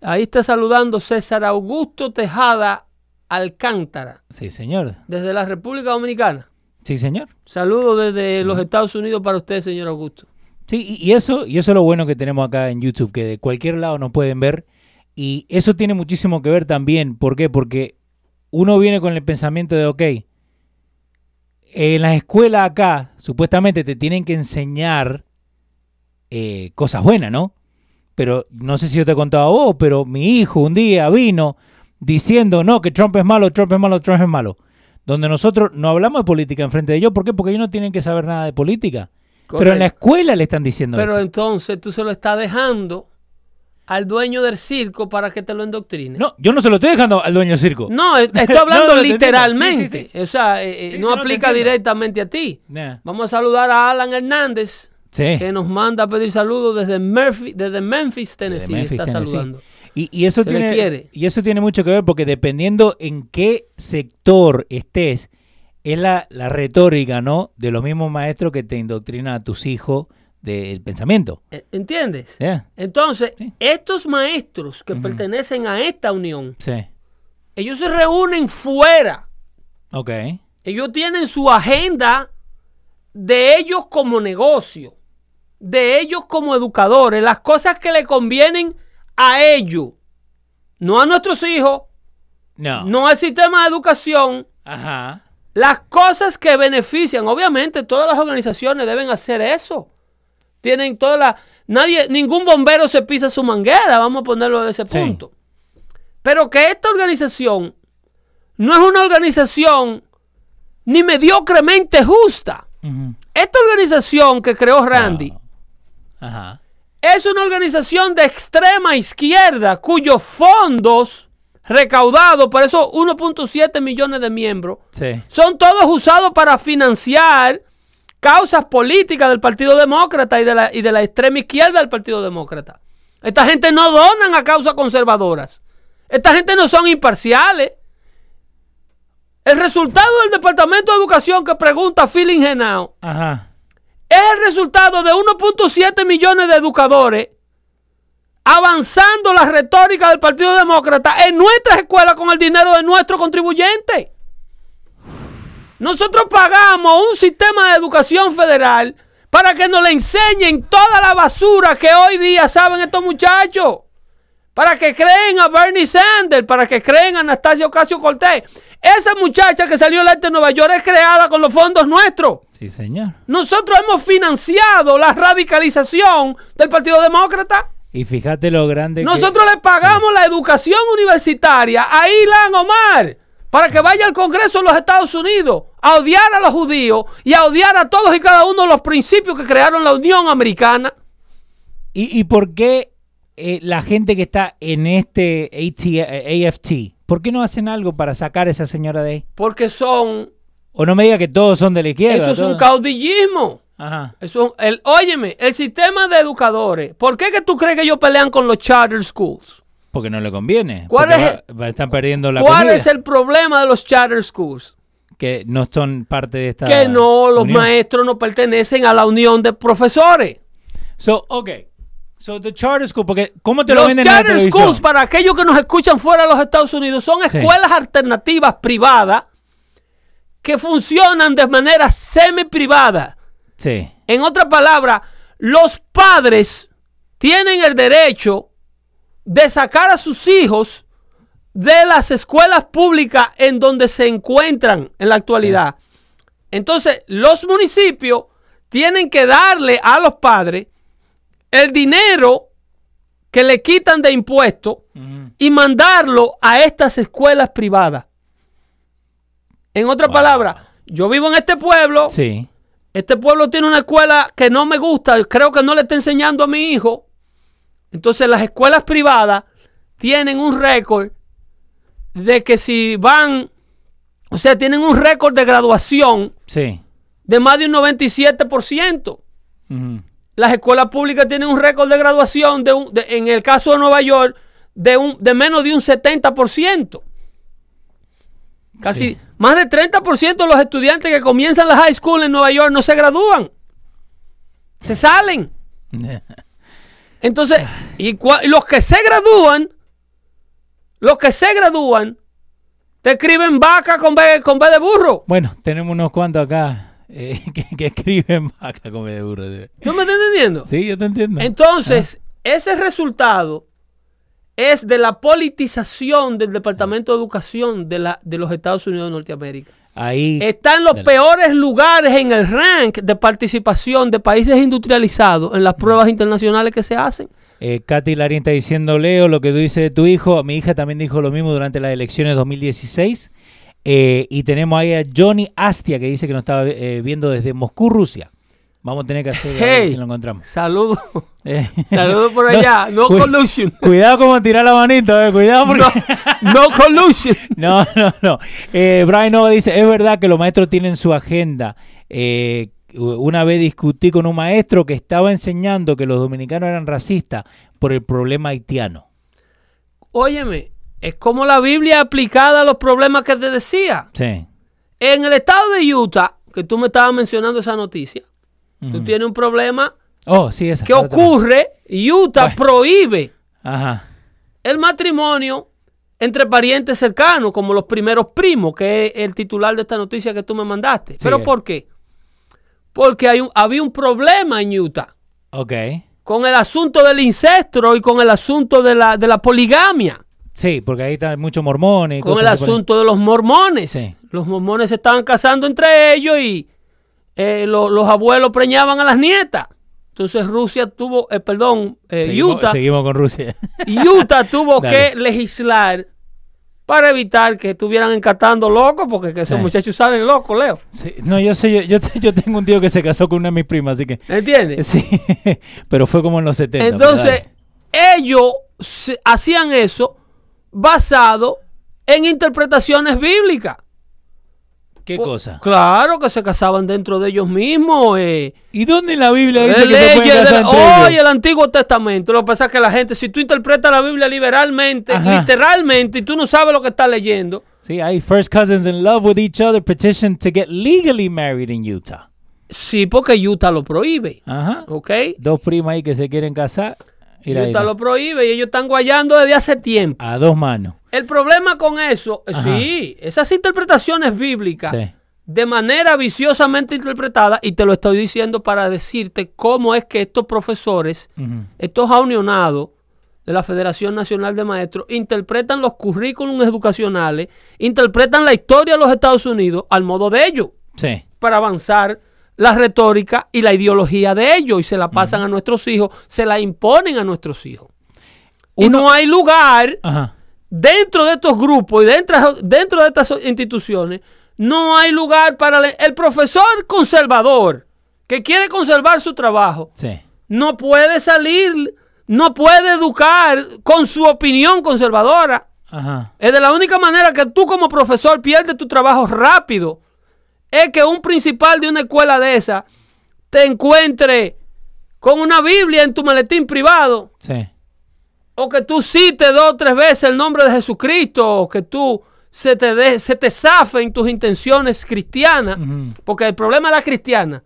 Ahí está saludando César Augusto Tejada Alcántara, Sí, señor. desde la República Dominicana. Sí, señor. Saludos desde los Estados Unidos para usted, señor Augusto. Sí, y eso, y eso es lo bueno que tenemos acá en YouTube, que de cualquier lado nos pueden ver. Y eso tiene muchísimo que ver también. ¿Por qué? Porque uno viene con el pensamiento de, ok, en las escuelas acá, supuestamente te tienen que enseñar eh, cosas buenas, ¿no? Pero no sé si yo te he contado a vos, pero mi hijo un día vino diciendo, no, que Trump es malo, Trump es malo, Trump es malo. Donde nosotros no hablamos de política enfrente de ellos. ¿Por qué? Porque ellos no tienen que saber nada de política. Pero en la escuela le están diciendo Pero esto. entonces tú se lo estás dejando al dueño del circo para que te lo endoctrine. No, yo no se lo estoy dejando al dueño del circo. No, eh, estoy hablando no, literalmente. Sí, sí, O sea, eh, eh, no aplica directamente a ti. Vamos a saludar a Alan Hernández, que nos manda a pedir saludos desde, Murphy, desde Memphis, Tennessee. Memphis, está Tennessee. saludando. Y, y eso Se tiene, y eso tiene mucho que ver porque dependiendo en qué sector estés, es la, la retórica, ¿no? De los mismos maestros que te indoctrinan a tus hijos del pensamiento. Eh, ¿Entiendes? Yeah. Entonces, Sí. estos maestros que pertenecen a esta unión, Sí. ellos se reúnen fuera. Ok. Ellos tienen su agenda de ellos como negocio, de ellos como educadores, las cosas que le convienen a ellos, no a nuestros hijos, No. no al sistema de educación, Ajá. las cosas que benefician. Obviamente, todas las organizaciones deben hacer eso. Tienen toda la. Nadie, ningún bombero se pisa su manguera, vamos a ponerlo de ese Sí. punto. Pero que esta organización no es una organización ni mediocremente justa. Esta organización que creó Randy Ajá. Es una organización de extrema izquierda cuyos fondos recaudados por esos 1.7 millones de miembros Sí. son todos usados para financiar causas políticas del Partido Demócrata y de la, y de la extrema izquierda del Partido Demócrata. Esta gente no donan a causas conservadoras. Esta gente no son imparciales. El resultado del Departamento de Educación que pregunta Phil Genao Ajá. Es el resultado de 1.7 millones de educadores avanzando la retórica del Partido Demócrata en nuestras escuelas con el dinero de nuestros contribuyentes. Nosotros pagamos un sistema de educación federal para que nos le enseñen toda la basura que hoy día saben estos muchachos. Para que creen a Bernie Sanders, para que creen a Anastasia Ocasio Cortés. Esa muchacha que salió del este de Nueva York es creada con los fondos nuestros. Sí, señor. Nosotros hemos financiado la radicalización del Partido Demócrata. Y fíjate lo grande que- Nosotros le pagamos la educación universitaria a Ilan Omar para que vaya al Congreso de los Estados Unidos a odiar a los judíos y a odiar a todos y cada uno de los principios que crearon la Unión Americana. ¿Y, y por qué eh, la gente que está en este AT, eh, AFT, por qué no hacen algo para sacar a esa señora de ahí? Porque son. O no me diga que todos son de la izquierda. Eso es un caudillismo. Ajá. Eso, el, óyeme, el sistema de educadores. ¿Por qué que tú crees que ellos pelean con los charter schools? Porque no le conviene. ¿Cuál es va- va- están perdiendo la ¿Cuál comida, es el problema de los charter schools? Que no son parte de esta que no, los unión. maestros no pertenecen a la unión de profesores. So, ok. So, the charter school, porque ¿cómo te lo Los venden en la charter schools, para aquellos que nos escuchan fuera de los Estados Unidos, son Sí. escuelas alternativas privadas que funcionan de manera semi-privada. Sí. En otras palabras, los padres tienen el derecho de sacar a sus hijos de las escuelas públicas en donde se encuentran en la actualidad. Entonces, los municipios tienen que darle a los padres el dinero que le quitan de impuestos y mandarlo a estas escuelas privadas. En otras Wow. palabras, yo vivo en este pueblo, Sí. este pueblo tiene una escuela que no me gusta, creo que no le está enseñando a mi hijo. Entonces las escuelas privadas tienen un récord de que si van, o sea, tienen un récord de graduación Sí. de más de un 97%. Ujú. Las escuelas públicas tienen un récord de graduación, de un- de- en el caso de Nueva York, de, un, de menos de un 70%. Casi Sí. más de 30% de los estudiantes que comienzan la high school en Nueva York no se gradúan. Se salen. (laughs) Entonces, y los que se gradúan, los que se gradúan, te escriben vaca con B, con B de burro. Bueno, tenemos unos cuantos acá eh, (laughs) que, que escriben vaca con B de burro. ¿Tú me estás entendiendo? Sí, yo te entiendo. Entonces, ese resultado es de la politización del Departamento de Educación de, la, de los Estados Unidos de Norteamérica. Ahí. Está en los Dale. peores lugares en el rank de participación de países industrializados en las pruebas internacionales que se hacen. Eh, Katy Larín está diciendo, Leo, lo que tú dices de tu hijo. Mi hija también dijo lo mismo durante las elecciones 2016. Eh, y tenemos ahí a Johnny Astia que dice que nos estaba eh, viendo desde Moscú, Rusia. Vamos a tener que hacer a ver Hey. si lo encontramos. Saludos. (laughs) Eh, Saludos por (laughs) allá. No, cu- collusion. Cuidado como tirar la manito, eh, cuidado porque... No, (laughs) no collusion. No, no, no. Eh, Brian Nova dice, es verdad que los maestros tienen su agenda. Eh, una vez discutí con un maestro que estaba enseñando que los dominicanos eran racistas por el problema haitiano. Óyeme, es como la Biblia aplicada a los problemas que te decía. Sí. En el estado de Utah, que tú me estabas mencionando esa noticia, tú Ujú. tienes un problema Oh, sí, esa. que ocurre, Utah Bueno. prohíbe Ajá. el matrimonio entre parientes cercanos, como los primeros primos, que es el titular de esta noticia que tú me mandaste. Sí. ¿Pero por qué? Porque hay un- había un problema en Utah Ok. con el asunto del incesto y con el asunto de la, de la poligamia, Sí, porque ahí está mucho mormón y con cosas el asunto de los mormones. Sí. Los mormones se estaban casando entre ellos y eh, lo- los abuelos preñaban a las nietas. Entonces Rusia tuvo, eh, perdón, eh, Seguimos, Utah seguimos con Rusia. Utah tuvo (laughs) que legislar para evitar que estuvieran encatando locos, porque que esos Sí. muchachos salen locos, Leo. Sí, no, yo sé, yo, yo, (laughs) yo tengo un tío que se casó con una de mis primas, así que ¿Entiendes? (laughs) sí, pero fue como en los 70. Entonces, ellos hacían eso basado en interpretaciones bíblicas. ¿qué Pues, cosa? Claro que se casaban dentro de ellos mismos. Eh, ¿Y dónde en la Biblia de dice que se pueden leyes casar de- ellos? el Antiguo Testamento. Lo que pasa es que la gente, si tú interpretas la Biblia liberalmente, Ajá. literalmente, y tú no sabes lo que estás leyendo, Sí, hay first cousins in love with each other petition to get legally married in Utah. sí, porque Utah lo prohíbe. Ajá. ¿Ok? Dos primas ahí que se quieren casar. Mira Utah mira. lo prohíbe y ellos están guayando desde hace tiempo. A dos manos. El problema con eso, eh, Ajá. sí, esas interpretaciones bíblicas, Sí. de manera viciosamente interpretada, y te lo estoy diciendo para decirte cómo es que estos profesores, estos aunionados de la Federación Nacional de Maestros, interpretan los currículums educacionales, interpretan la historia de los Estados Unidos al modo de ellos, Sí. para avanzar la retórica y la ideología de ellos, y se la pasan a nuestros hijos, se la imponen a nuestros hijos. Y no hay lugar Ajá. dentro de estos grupos y dentro, dentro de estas instituciones, no hay lugar para el, el profesor conservador que quiere conservar su trabajo. Sí. No puede salir, no puede educar con su opinión conservadora. Ajá. Es de la única manera que tú como profesor pierdes tu trabajo rápido. Es que un principal de una escuela de esa te encuentre con una Biblia en tu maletín privado Sí. o que tú cites dos o tres veces el nombre de Jesucristo, o que tú se te, de- se te zafen tus intenciones cristianas, porque el problema es la cristiana.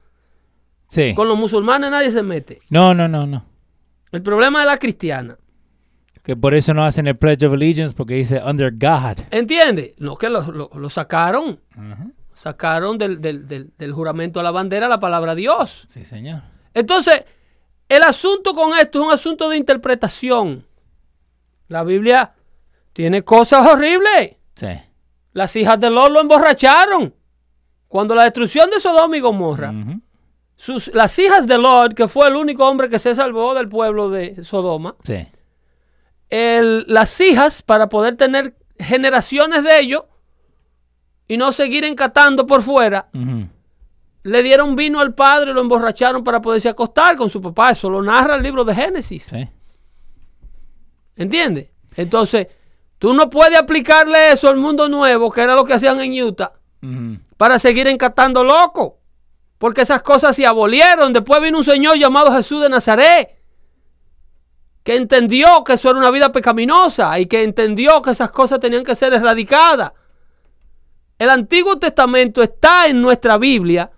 Sí. Con los musulmanes nadie se mete. No, no, no, no. El problema es la cristiana. Que por eso no hacen el Pledge of Allegiance porque dice under God. ¿Entiendes? No, que lo, lo- lo sacaron. Ujú. Sacaron del, del- del- del juramento a la bandera la palabra Dios. Sí, señor. Entonces, el asunto con esto es un asunto de interpretación. La Biblia tiene cosas horribles. Sí. Las hijas de Lot lo emborracharon. Cuando la destrucción de Sodoma y Gomorra, sus, las hijas de Lot, que fue el único hombre que se salvó del pueblo de Sodoma, Sí. el- las hijas, para poder tener generaciones de ellos y no seguir encatando por fuera, le dieron vino al padre y lo emborracharon para poderse acostar con su papá. Eso lo narra el libro de Génesis. Sí. ¿Entiendes? Entonces, tú no puedes aplicarle eso al mundo nuevo, que era lo que hacían en Utah, para seguir encatando locos. Porque esas cosas se abolieron. Después vino un señor llamado Jesús de Nazaret, que entendió que eso era una vida pecaminosa y que entendió que esas cosas tenían que ser erradicadas. El Antiguo Testamento está en nuestra Biblia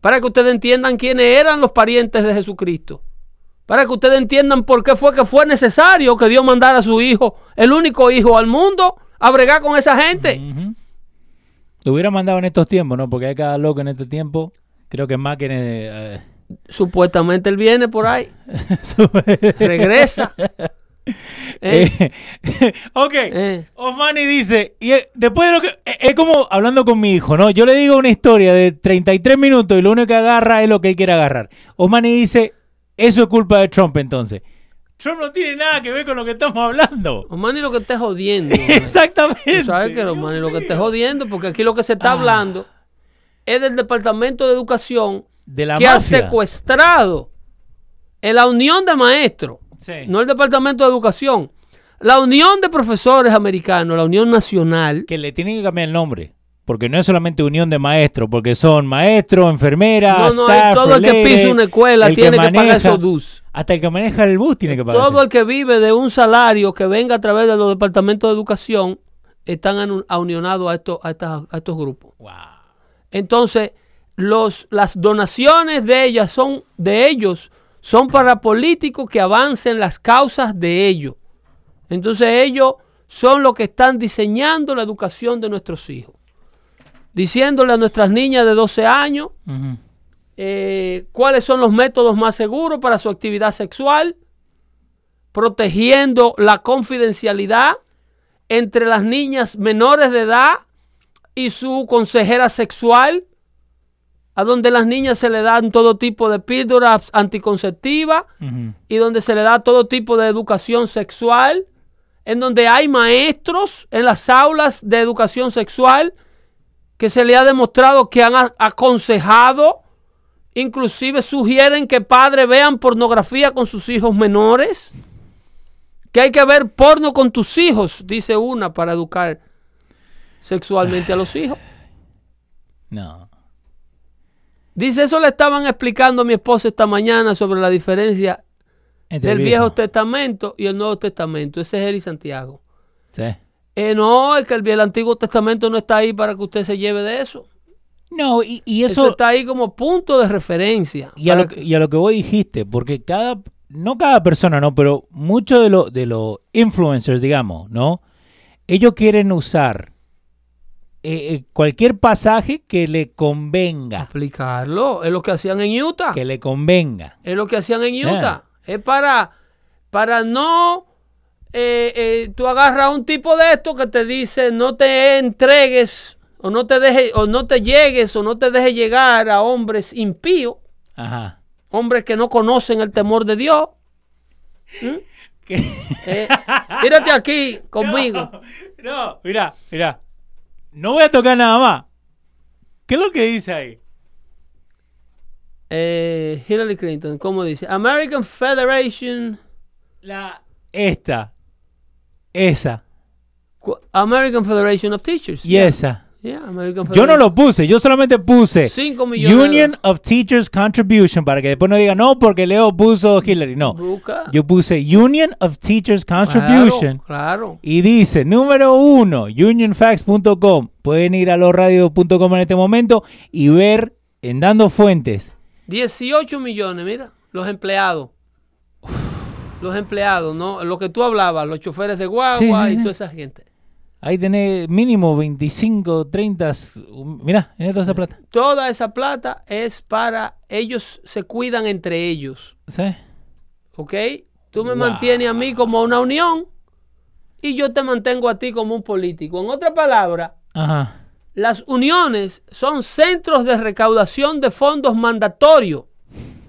para que ustedes entiendan quiénes eran los parientes de Jesucristo. Para que ustedes entiendan por qué fue que fue necesario que Dios mandara a su hijo, el único hijo al mundo, a bregar con esa gente. Ujú. Lo hubiera mandado en estos tiempos, ¿no? Porque hay cada loco en este tiempo. Creo que más que... eh, Supuestamente él viene por ahí, (laughs) regresa. ¿Eh? Eh, (laughs) ok. Eh. Osmani dice, y después de lo que... Es como hablando con mi hijo, ¿no? Yo le digo una historia de 33 minutos y lo único que agarra es lo que él quiere agarrar. Osmani dice, eso es culpa de Trump entonces. Trump no tiene nada que ver con lo que estamos hablando. Omani lo que esté jodiendo. (laughs) Exactamente. Tú sabes que Omani lo que mío. jodiendo, porque aquí lo que se está Ah. hablando es del Departamento de Educación De la que ha secuestrado en la Unión de Maestros, Sí. no el Departamento de Educación, la Unión de Profesores Americanos, la Unión Nacional, Que le tienen que cambiar el nombre. Porque no es solamente unión de maestros, porque son maestros, enfermeras, no, no, staff, todo el que pisa una escuela el tiene que, pagar maneja- esos dus. Hasta el que maneja el bus tiene que pagar. Todo el que vive de un salario que venga a través de los departamentos de educación están aunionados a estos, a estas- a estos grupos. Wow. Entonces, los, las donaciones de ellas son de ellos son para políticos que avancen las causas de ellos. Entonces ellos son los que están diseñando la educación de nuestros hijos. Diciéndole a nuestras niñas de 12 años eh, cuáles son los métodos más seguros para su actividad sexual, protegiendo la confidencialidad entre las niñas menores de edad y su consejera sexual, a donde las niñas se le dan todo tipo de píldoras anticonceptivas y donde se le da todo tipo de educación sexual, en donde hay maestros en las aulas de educación sexual que se le ha demostrado que han aconsejado, inclusive sugieren que padres vean pornografía con sus hijos menores, que hay que ver porno con tus hijos, dice una, para educar sexualmente a los hijos. No. Dice, eso le estaban explicando a mi esposa esta mañana sobre la diferencia Entre del el Viejo Testamento y el Nuevo Testamento. Ese es Eri Santiago. Sí. Eh, no, es que el, el Antiguo Testamento no está ahí para que usted se lleve de eso. No, y, y Eso, eso, está ahí como punto de referencia. y a, lo, que- y a lo que vos dijiste, porque cada, no cada persona, ¿no? Pero muchos de los de los influencers, digamos, ¿no? Ellos quieren usar eh, eh, cualquier pasaje que le convenga, Aplicarlo. Es lo que hacían en Utah. que le convenga. Es lo que hacían en Utah. Es para, para no... eh, eh, tú agarras a un tipo de esto que te dice no te entregues o no te deje o no te llegues o no te dejes llegar a hombres impíos Ajá. hombres que no conocen el temor de Dios. ¿Mm? (laughs) Eh, tírate aquí (laughs) conmigo. No, mira, mira. No voy a tocar nada más. ¿Qué es lo que dice ahí? Eh, Hillary Clinton, ¿cómo dice? American Federation, La esta, esa American Federation of Teachers. y Yeah. esa. Yeah, Yo no lo puse, yo solamente puse 5 millones. Union of Teachers Contribution para que después no digan no porque Leo puso Hillary. No, Busca. yo puse Union of Teachers Contribution Claro, claro. y dice número uno, unionfacts.com. Pueden ir a losradio.com en este momento y ver en dando fuentes 18 millones, mira, los empleados. Los empleados, ¿no? Lo que tú hablabas, los choferes de guagua Sí, sí, y sí. toda esa gente. Ahí tenés mínimo 25, 30. Mira, en toda esa plata. Toda esa plata es para ellos se cuidan entre ellos. ¿Sí? ¿Ok? Tú me Wow. mantienes a mí como una unión y yo te mantengo a ti como un político. En otra palabra, Ajá. las uniones son centros de recaudación de fondos mandatorios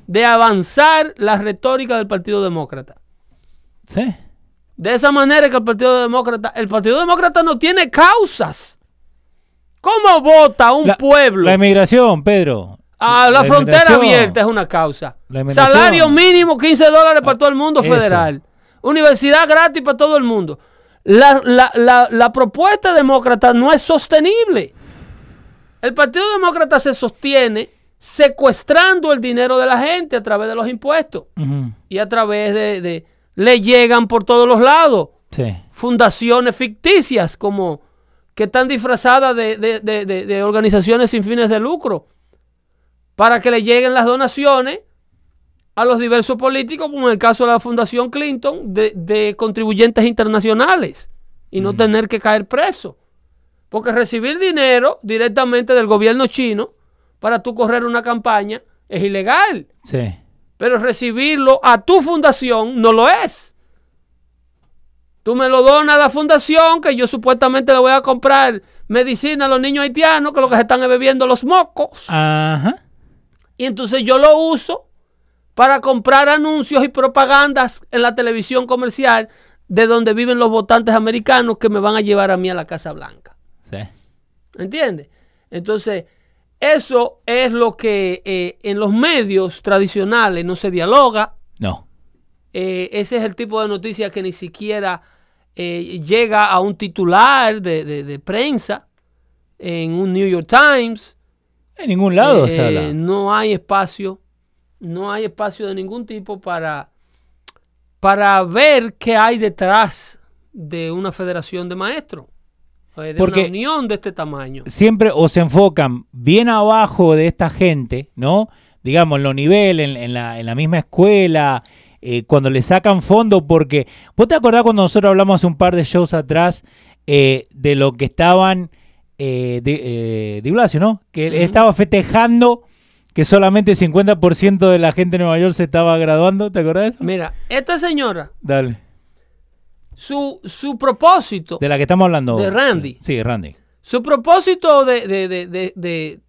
de avanzar la retórica del Partido Demócrata. ¿Sí? De esa manera que el Partido Demócrata, el Partido Demócrata no tiene causas. ¿Cómo vota un La- pueblo? La inmigración, Pedro. Ah, la, frontera abierta es una causa. Salario mínimo 15 dólares para todo el mundo eso. federal. Universidad gratis para todo el mundo. La, la- la- la propuesta demócrata no es sostenible. El Partido Demócrata se sostiene secuestrando el dinero de la gente a través de los impuestos y a través de, de- le llegan por todos los lados Sí. fundaciones ficticias como que están disfrazadas de, de- de- organizaciones sin fines de lucro para que le lleguen las donaciones a los diversos políticos, como en el caso de la Fundación Clinton, de, de contribuyentes internacionales y no tener que caer preso. Porque recibir dinero directamente del gobierno chino para tú correr una campaña es ilegal, Sí. Pero recibirlo a tu fundación no lo es. Tú me lo donas a la fundación que yo supuestamente le voy a comprar medicina a los niños haitianos que lo que se están es bebiendo los mocos. Ajá. Y entonces yo lo uso para comprar anuncios y propagandas en la televisión comercial de donde viven los votantes americanos que me van a llevar a mí a la Casa Blanca. Sí. ¿Entiendes? Entonces, eso es lo que eh, en los medios tradicionales no se dialoga. No. Eh, ese es el tipo de noticia que ni siquiera eh, llega a un titular de, de- de prensa en un New York Times. En ningún lado se habla. no hay espacio, no hay espacio de ningún tipo para, para ver qué hay detrás de una federación de maestros. De Porque- una unión de este tamaño. siempre o se enfocan bien abajo de esta gente, ¿no? Digamos, en los niveles, en, en la, en la misma escuela, eh, cuando le sacan fondo, porque vos te acordás cuando nosotros hablamos hace un par de shows atrás eh, de lo que estaban, eh, de, eh, Blasio, ¿no? Que estaba festejando que solamente 50% de la gente de Nueva York se estaba graduando, ¿te acordás de eso? Mira, esta señora, Dale. Su, su propósito, De la que estamos hablando. De Randy. Sí, Randy. su propósito de, de, de, de, de-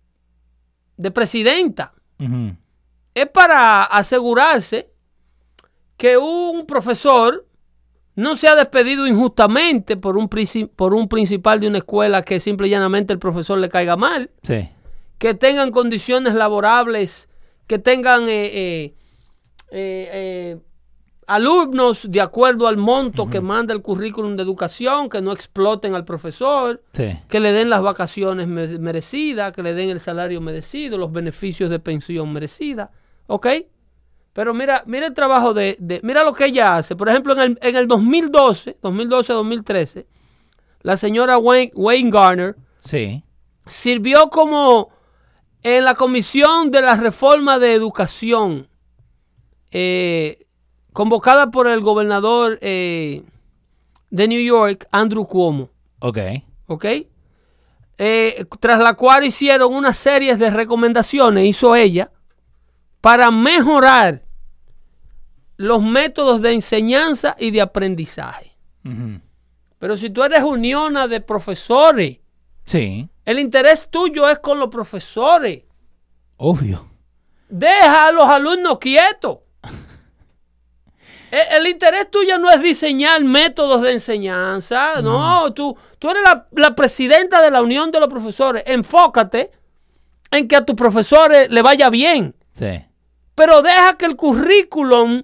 de presidenta es para asegurarse que un profesor no sea despedido injustamente por un, por un principal de una escuela que simple y llanamente el profesor le caiga mal, Sí. que tengan condiciones laborables, que tengan eh, eh, eh, alumnos de acuerdo al monto que manda el currículum de educación, que no exploten al profesor, Sí. que le den las vacaciones me- merecidas, que le den el salario merecido, los beneficios de pensión merecida, ¿ok? Pero mira, mira el trabajo de, de- mira lo que ella hace. Por ejemplo, en el, en el 2012, 2012-2013, la señora Wayne, Wayne Garner Sí. sirvió como en la comisión de la reforma de educación, eh, convocada por el gobernador eh, de New York, Andrew Cuomo. Ok. ¿ok? Eh, tras la cual hicieron una serie de recomendaciones, hizo ella, para mejorar los métodos de enseñanza y de aprendizaje. Pero si tú eres uniona de profesores, Sí. el interés tuyo es con los profesores. Obvio. Deja a los alumnos quietos. E- El interés tuyo no es diseñar métodos de enseñanza, no, tú, tú eres la, la presidenta de la Unión de los Profesores. Enfócate en que a tus profesores le vaya bien, Sí. pero deja que el currículum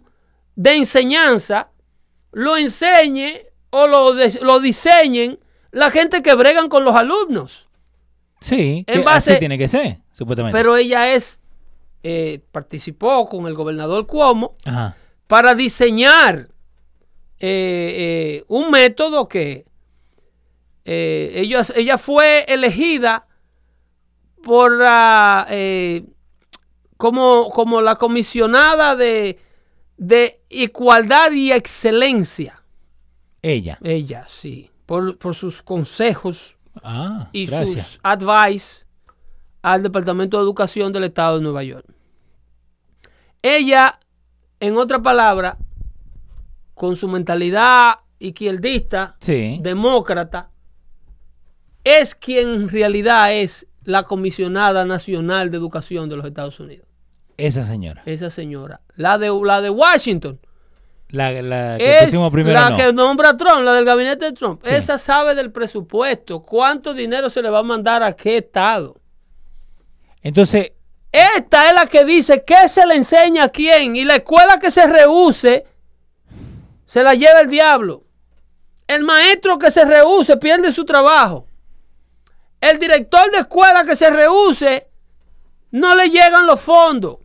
de enseñanza lo enseñe o lo, de- lo diseñen la gente que bregan con los alumnos. Sí. En que base- así tiene que ser, supuestamente. Pero ella es, eh, participó con el gobernador Cuomo Ajá. Para diseñar eh, eh, un método que eh, ella, ella fue elegida por la, como, como la comisionada de, de igualdad y excelencia. Ella. Ella, sí, por, por sus consejos Ah, y gracias. sus advice al Departamento de Educación del Estado de Nueva York. Ella, en otra palabra, con su mentalidad izquierdista, Sí. demócrata, es quien en realidad es la comisionada nacional de educación de los Estados Unidos. Esa señora. Esa señora. La de, la de Washington. La, la que Es pusimos primero. la no. que nombra a Trump, la del gabinete de Trump. Sí. Esa sabe del presupuesto, cuánto dinero se le va a mandar a qué estado. Entonces, Esta es la que dice qué se le enseña a quién. Y la escuela que se rehúse, se la lleva el diablo. El maestro que se rehúse pierde su trabajo. El director de escuela que se rehúse, no le llegan los fondos.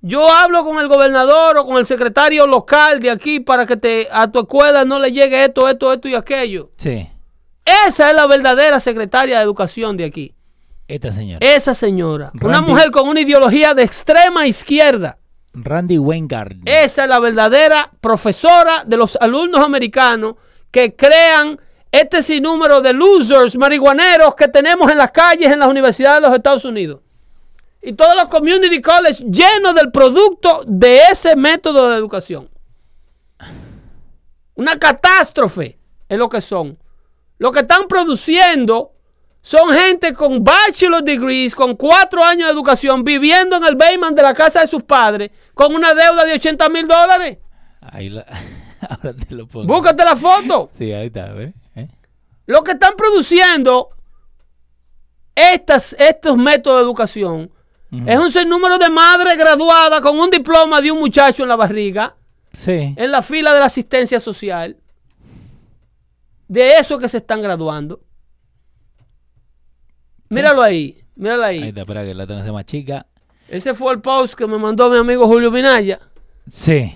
Yo hablo con el gobernador o con el secretario local de aquí para que te, a tu escuela no le llegue esto, esto, esto y aquello. sí. Esa es la verdadera secretaria de educación de aquí. Esta señora. Esa señora. Una mujer con una ideología de extrema izquierda. Randy Weingard. Esa es la verdadera profesora de los alumnos americanos que crean este sinnúmero de losers marihuaneros que tenemos en las calles en las universidades de los Estados Unidos. Y todos los community colleges llenos del producto de ese método de educación. Una catástrofe es lo que son. Lo que están produciendo son gente con bachelor degrees, con cuatro años de educación, viviendo en el basement de la casa de sus padres, con una deuda de 80 mil dólares. Ahí la- (laughs) Ahora te lo pongo. Búscate la foto. Sí, ahí está. ¿Eh? Lo que están produciendo estas, estos métodos de educación es un sinnúmero de madres graduadas con un diploma de un muchacho en la barriga, Sí. en la fila de la asistencia social. De eso que se están graduando. Míralo ahí, míralo ahí. Ahí está, espera que la tengo que hacer más chica. Ese fue el post que me mandó mi amigo Julio Minaya, Sí.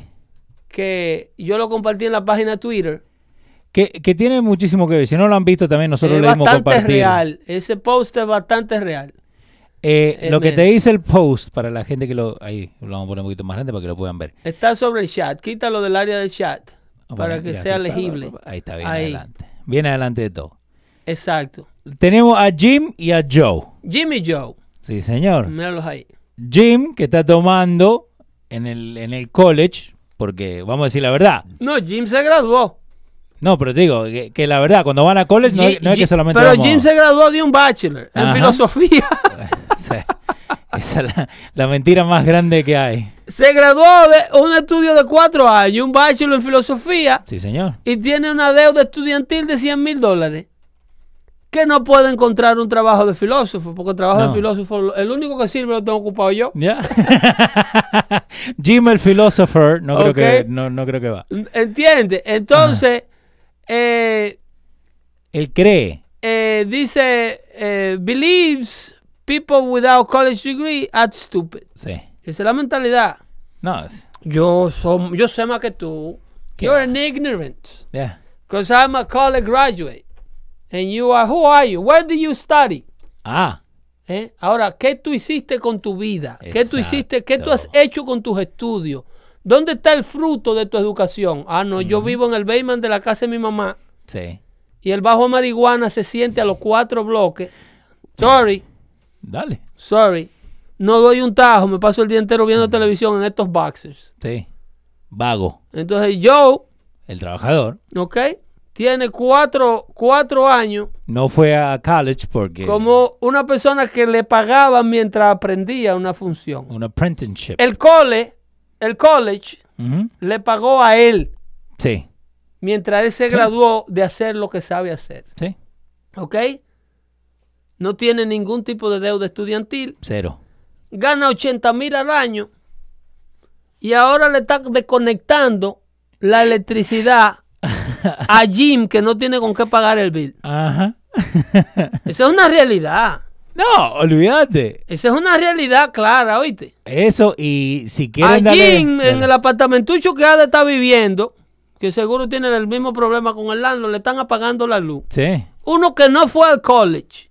que yo lo compartí en la página de Twitter. Que, que tiene muchísimo que ver. Si no lo han visto también, nosotros es le hemos bastante compartido. real. Ese post es bastante real. Eh, Eh, lo que te dice el post, para la gente que lo... Ahí, lo vamos a poner un poquito más grande para que lo puedan ver. Está sobre el chat. Quítalo del área del chat para que sea legible. Ahí está, bien Ahí. adelante. Bien adelante de todo. Exacto. Tenemos a Jim y a Joe. Jimmy Joe. Sí, señor. Míralos ahí. Jim, que está tomando en el, en el college, porque vamos a decir la verdad. No, Jim se graduó. No, pero te digo que, que la verdad, cuando van a college no, es- Jim- no es que Jim- solamente pero vamos- Jim se graduó de un bachelor en Ajá. filosofía. (laughs) Sí. Esa es la, la mentira más grande que hay. se graduó de un estudio de cuatro años, un bachelor en filosofía, Sí, señor. y tiene una deuda estudiantil de 100 mil dólares. Que no puede encontrar un trabajo de filósofo, porque el trabajo No. de filósofo, el único que sirve lo tengo ocupado yo. ¿Ya? (laughs) Jim el philosopher, no creo, que, no, no creo que va. ¿Entiendes? Entonces, eh, Él cree. eh, dice, eh, believes people without college degree are stupid. Sí. Esa es la mentalidad. No, es- Yo, som- yo sé más que tú. ¿Qué You're an ignorant. ya. Because I'm a college graduate. And you are, who are you? Where did you study? Ah, ¿Eh? Ahora, ¿qué tú hiciste con tu vida? ¿Qué tú hiciste? ¿Qué tú has hecho con tus estudios? ¿Dónde está el fruto de tu educación? Ah, no, yo vivo en el basement de la casa de mi mamá sí. y el bajo marihuana se siente a los cuatro bloques. Sorry, Dale. sorry. No doy un tajo, me paso el día entero viendo televisión en estos boxers. Sí. Vago. Entonces, Joe, El trabajador. ¿ok? Tiene cuatro, cuatro años No fue a college porque... como una persona que le pagaban mientras aprendía una función. Un apprenticeship. El cole, el college, le pagó a él Sí. mientras él se graduó de hacer lo que sabe hacer. Sí. ¿Ok? No tiene ningún tipo de deuda estudiantil. Cero. Gana 80 mil al año. Y ahora le está desconectando la electricidad a Jim que no tiene con qué pagar el bill. Ajá. (laughs) Esa es una realidad. no, olvídate. Esa es una realidad clara, ¿oíste? Eso y si quieren darle... Jim en Dale. el apartamentucho que ha de estar viviendo, que seguro tiene el mismo problema con el landlord, le están apagando la luz. Sí. Uno que no fue al college,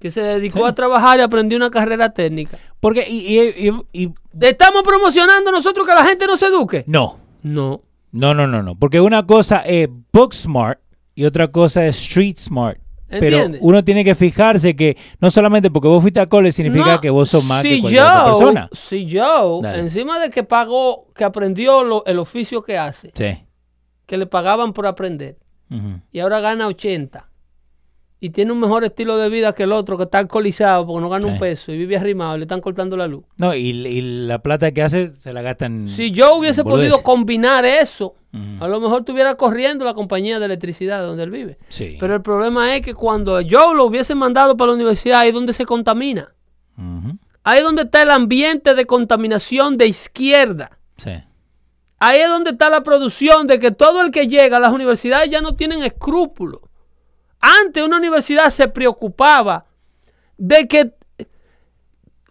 que se dedicó Sí. a trabajar y aprendió una carrera técnica. Porque... Y, y- y- y- ¿Estamos promocionando nosotros que la gente no se eduque? no. No. No, no, no, no. Porque una cosa es book smart y otra cosa es street smart. Pero ¿Entiendes? uno tiene que fijarse que no solamente porque vos fuiste a college significa No, que vos sos más que cualquier otra Joe- persona. Si Joe, Dale. encima de que pagó, que aprendió lo- el oficio que hace, Sí. que le pagaban por aprender, y ahora gana 80, y tiene un mejor estilo de vida que el otro que está alcoholizado porque no gana Sí. un peso y vive arrimado y le están cortando la luz. No, y, y la plata que hace se la gastan. Si yo hubiese podido combinar eso, a lo mejor estuviera corriendo la compañía de electricidad de donde él vive. Sí. Pero el problema es que cuando Joe lo hubiese mandado para la universidad, ahí es donde se contamina. Ahí es donde está el ambiente de contaminación de izquierda. Sí. Ahí es donde está la producción de que todo el que llega a las universidades ya no tienen escrúpulos. Antes una universidad se preocupaba de que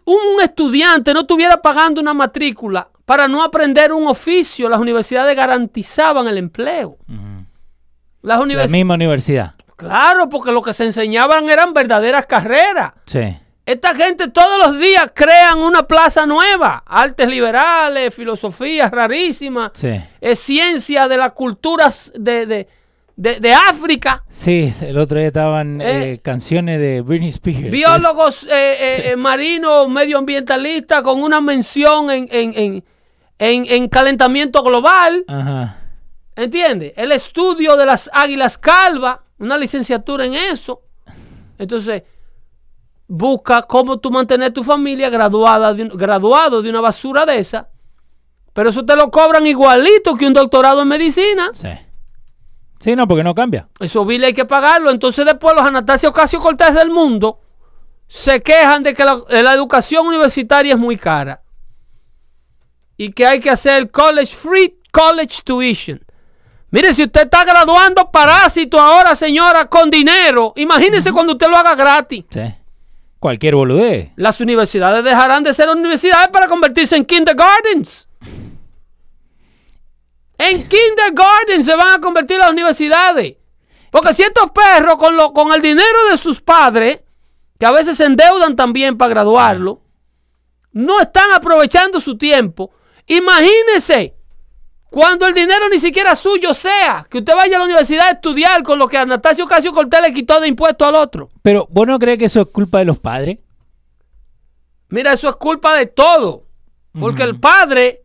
un estudiante no estuviera pagando una matrícula para no aprender un oficio. Las universidades garantizaban el empleo. Las La universidades... misma universidad. Claro, porque lo que se enseñaban eran verdaderas carreras. Sí. Esta gente todos los días crean una plaza nueva. Artes liberales, filosofías rarísimas, Sí. es ciencia de las culturas de, de, de- de África. Sí, el otro día estaban Eh. eh, canciones de Britney Spears. Biólogos eh, marinos, medioambientalistas con una mención en, en- en- en- en calentamiento global. Ajá. ¿Entiendes? El estudio de las águilas calvas, una licenciatura en eso. Entonces, busca cómo tú mantener tu familia graduada de graduado de una basura de esa. Pero eso te lo cobran igualito que un doctorado en medicina. Sí. Sí, no, porque no cambia. Eso bill hay que pagarlo. Entonces después los Anastasio Ocasio Cortés del mundo se quejan de que la, de la educación universitaria es muy cara. Y que hay que hacer college free college tuition. Mire, si usted está graduando parásito ahora, señora, con dinero, imagínese cuando usted lo haga gratis. Sí. Cualquier boludez. Las universidades dejarán de ser universidades para convertirse en kindergartens. En kindergarten se van a convertir las universidades. Porque si estos perros, con, lo, con el dinero de sus padres, que a veces se endeudan también para graduarlo, no están aprovechando su tiempo, imagínense cuando el dinero ni siquiera suyo sea, que usted vaya a la universidad a estudiar con lo que Anastasio Casio Cortés le quitó de impuesto al otro. Pero, ¿vos no crees que eso es culpa de los padres? Mira, eso es culpa de todo. Porque el padre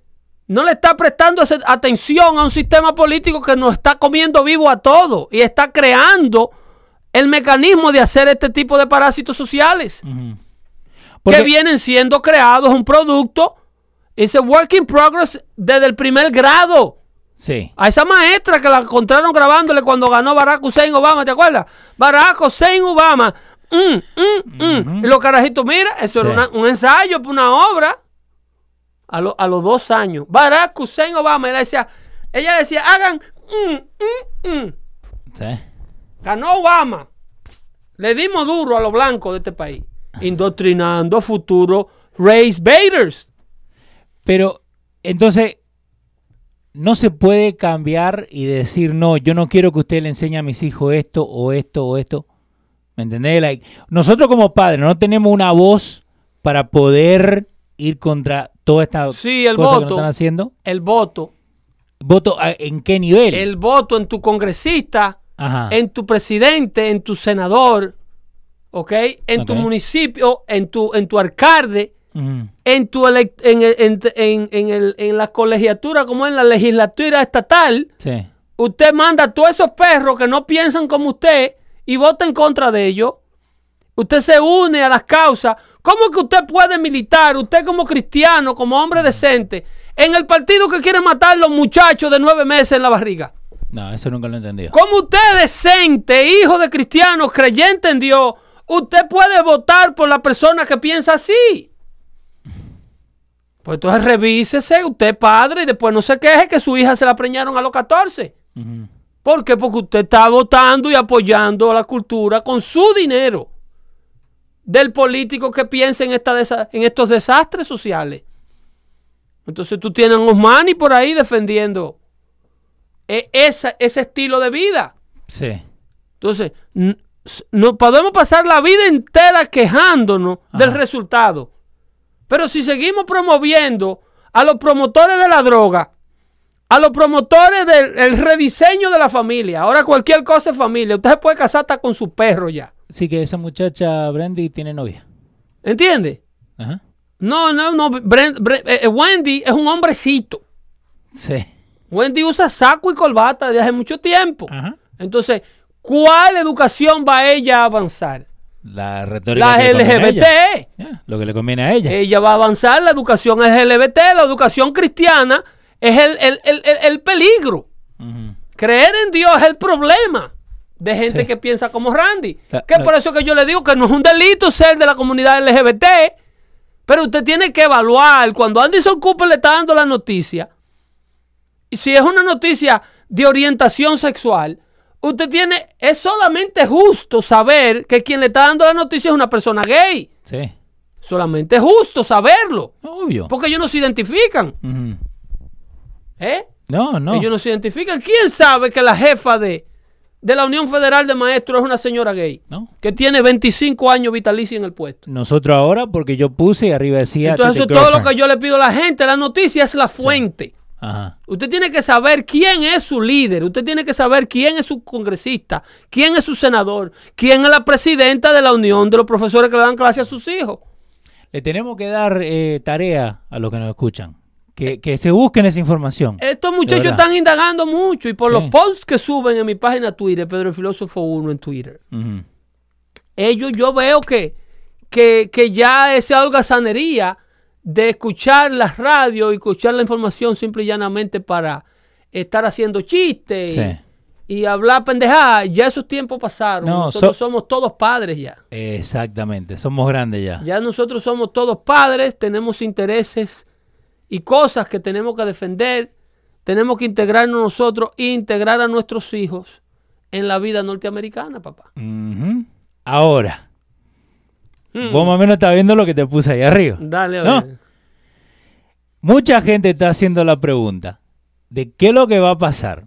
no le está prestando atención a un sistema político que nos está comiendo vivo a todos y está creando el mecanismo de hacer este tipo de parásitos sociales Porque- que vienen siendo creados un producto, es a work in progress desde el primer grado. Sí. A esa maestra que la encontraron grabándole cuando ganó Barack Hussein Obama, ¿te acuerdas? Barack Hussein Obama. mm, mm, mm. Y los carajitos, mira, eso Sí. era una- un ensayo una obra. A, lo- a los dos años. Barack Hussein Obama, ella decía, ella decía, hagan. mm, mm, mm. Sí. Ganó Obama. Le dimos duro a los blancos de este país. Indoctrinando a futuro race baiters. Pero, entonces, no se puede cambiar y decir, no, yo no quiero que usted le enseñe a mis hijos esto o esto o esto. ¿Me entendés? Like, nosotros como padres no tenemos una voz para poder ir contra toda esta Sí, el que voto. están haciendo. El voto. ¿Voto en qué nivel? El voto en tu congresista. Ajá. en tu presidente, en tu senador, ¿ok? En tu municipio, en tu, en tu alcalde, en tu elec- en, el- en, en- en el- en la colegiatura, como en la legislatura estatal, Sí. usted manda a todos esos perros que no piensan como usted y vota en contra de ellos. Usted se une a las causas. ¿Cómo que usted puede militar, usted como cristiano, como hombre decente, en el partido que quiere matar a los muchachos de nueve meses en la barriga? No, eso nunca lo he entendido. Como usted decente, hijo de cristianos, creyente en Dios, usted puede votar por la persona que piensa así. Pues entonces revísese, usted padre, y después no se queje que su hija se la preñaron a los 14. Ujú. ¿Por qué? Porque usted está votando y apoyando a la cultura con su dinero del político que piensa en, esta desa- en estos desastres sociales. Entonces tú tienes a Osmani por ahí defendiendo e- esa- ese estilo de vida. Sí. Entonces, podemos pasar la vida entera quejándonos del resultado. Pero si seguimos promoviendo a los promotores de la droga, a los promotores del el rediseño de la familia, ahora cualquier cosa es familia, usted se puede casar hasta con su perro ya. Sí que esa muchacha Brandy tiene novia. ¿Entiende? Ajá. No, no, no. Eh, eh, Wendy es un hombrecito. Sí. Wendy usa saco y corbata desde hace mucho tiempo. Ajá. Entonces, ¿cuál educación va ella a avanzar? La retórica. La LGBT. lo que le conviene a ella. Ella va a avanzar, la educación es LGBT, la educación cristiana es el, el- el- el- el peligro. Creer en Dios es el problema de gente Sí. que piensa como Randy. La- que la- por eso que yo le digo que no es un delito ser de la comunidad LGBT, pero usted tiene que evaluar cuando Anderson Cooper le está dando la noticia, y si es una noticia de orientación sexual, usted tiene, es solamente justo saber que quien le está dando la noticia es una persona gay. Sí. Solamente es justo saberlo. Obvio. Porque ellos no se identifican. ¿Eh? No, no. Ellos no se identifican. ¿Quién sabe que la jefa de, de la Unión Federal de Maestros es una señora gay? No. Que tiene 25 años vitalicia en el puesto. Nosotros ahora, porque yo puse y arriba decía. Entonces, eso es todo lo que yo le pido a la gente. La noticia es la fuente. Ajá. Usted tiene que saber quién es su líder. Usted tiene que saber quién es su congresista, quién es su senador, quién es la presidenta de la Unión de los profesores que le dan clase a sus hijos. Le tenemos que dar eh, tarea a los que nos escuchan. Que, que se busquen esa información. Estos muchachos están indagando mucho y por Sí. los posts que suben en mi página Twitter, Pedro el Filósofo 1 en Twitter, ellos yo veo que, que, que ya esa holgazanería de escuchar la radio y escuchar la información simple y llanamente para estar haciendo chistes Sí. y, hablar pendejadas, ya esos tiempos pasaron. No, nosotros so- somos todos padres ya. Exactamente. Somos grandes ya. Ya nosotros somos todos padres, tenemos intereses y cosas que tenemos que defender. Tenemos que integrarnos nosotros e integrar a nuestros hijos en la vida norteamericana, papá. Ahora. Mm. Vos más o menos estás viendo lo que te puse ahí arriba. Dale, a ¿No? ver. Mucha gente está haciendo la pregunta de qué es lo que va a pasar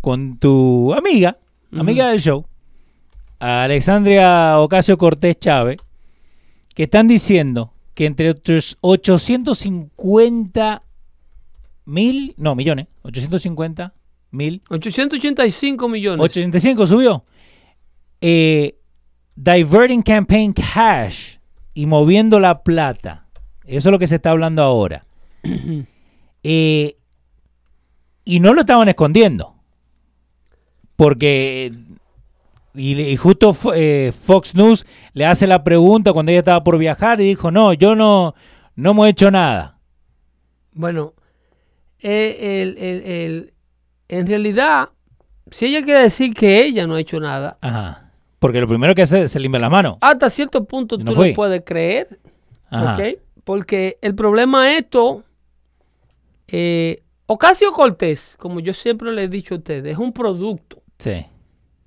con tu amiga, amiga del show, Alexandria Ocasio Cortés Chávez, que están diciendo que entre otros 850 mil, no, millones, 850 mil, 885 millones. 85 subió, eh, diverting campaign cash y moviendo la plata. Eso es lo que se está hablando ahora. (clears throat) Eh, y no lo estaban escondiendo. Porque. Y, y justo eh, Fox News le hace la pregunta cuando ella estaba por viajar y dijo: No, yo no, no hemos hecho nada. Bueno, eh, el- el- el- en realidad, si ella quiere decir que ella no ha hecho nada, Ajá. Porque lo primero que hace es se limpia las manos. hasta cierto punto no tú fui. lo puedes creer, Ajá. ¿ok? Porque el problema es esto, eh, Ocasio Cortés, como yo siempre le he dicho a ustedes, es un producto, Sí.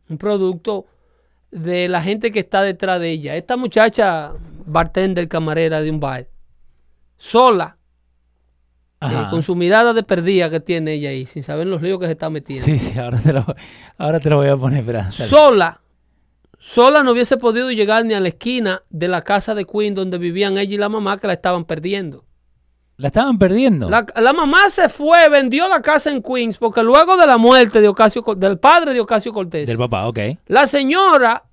Un producto de la gente que está detrás de ella. Esta muchacha, bartender, camarera de un bar, sola, eh, con su mirada de perdida que tiene ella ahí, sin saber los líos que se está metiendo. Sí, sí, ahora te lo, ahora te lo voy a poner. espera, sola, sola no hubiese podido llegar ni a la esquina de la casa de Queen donde vivían ella y la mamá que la estaban perdiendo. La estaban perdiendo. La, la mamá se fue, vendió la casa en Queens porque luego de la muerte de Ocasio, del padre de Ocasio Cortés, Del papá, ok. la señora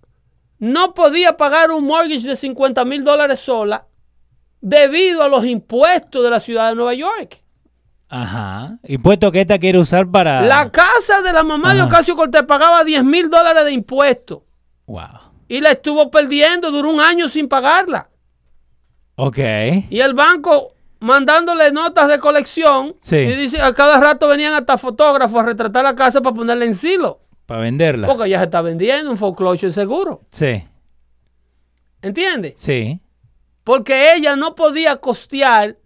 no podía pagar un mortgage de 50 mil dólares sola debido a los impuestos de la ciudad de Nueva York. Ajá. Impuesto que esta quiere usar para. La casa de la mamá de. Ocasio Cortés pagaba 10 mil dólares de impuestos Wow. y la estuvo perdiendo, duró un año sin pagarla. Ok. Y el banco mandándole notas de colección. Sí. Y dice, a cada rato venían hasta fotógrafos a retratar la casa para ponerla en silo. Para venderla. Porque ya se está vendiendo un foreclosure seguro. Sí. ¿Entiendes? Sí. Porque ella no podía costear.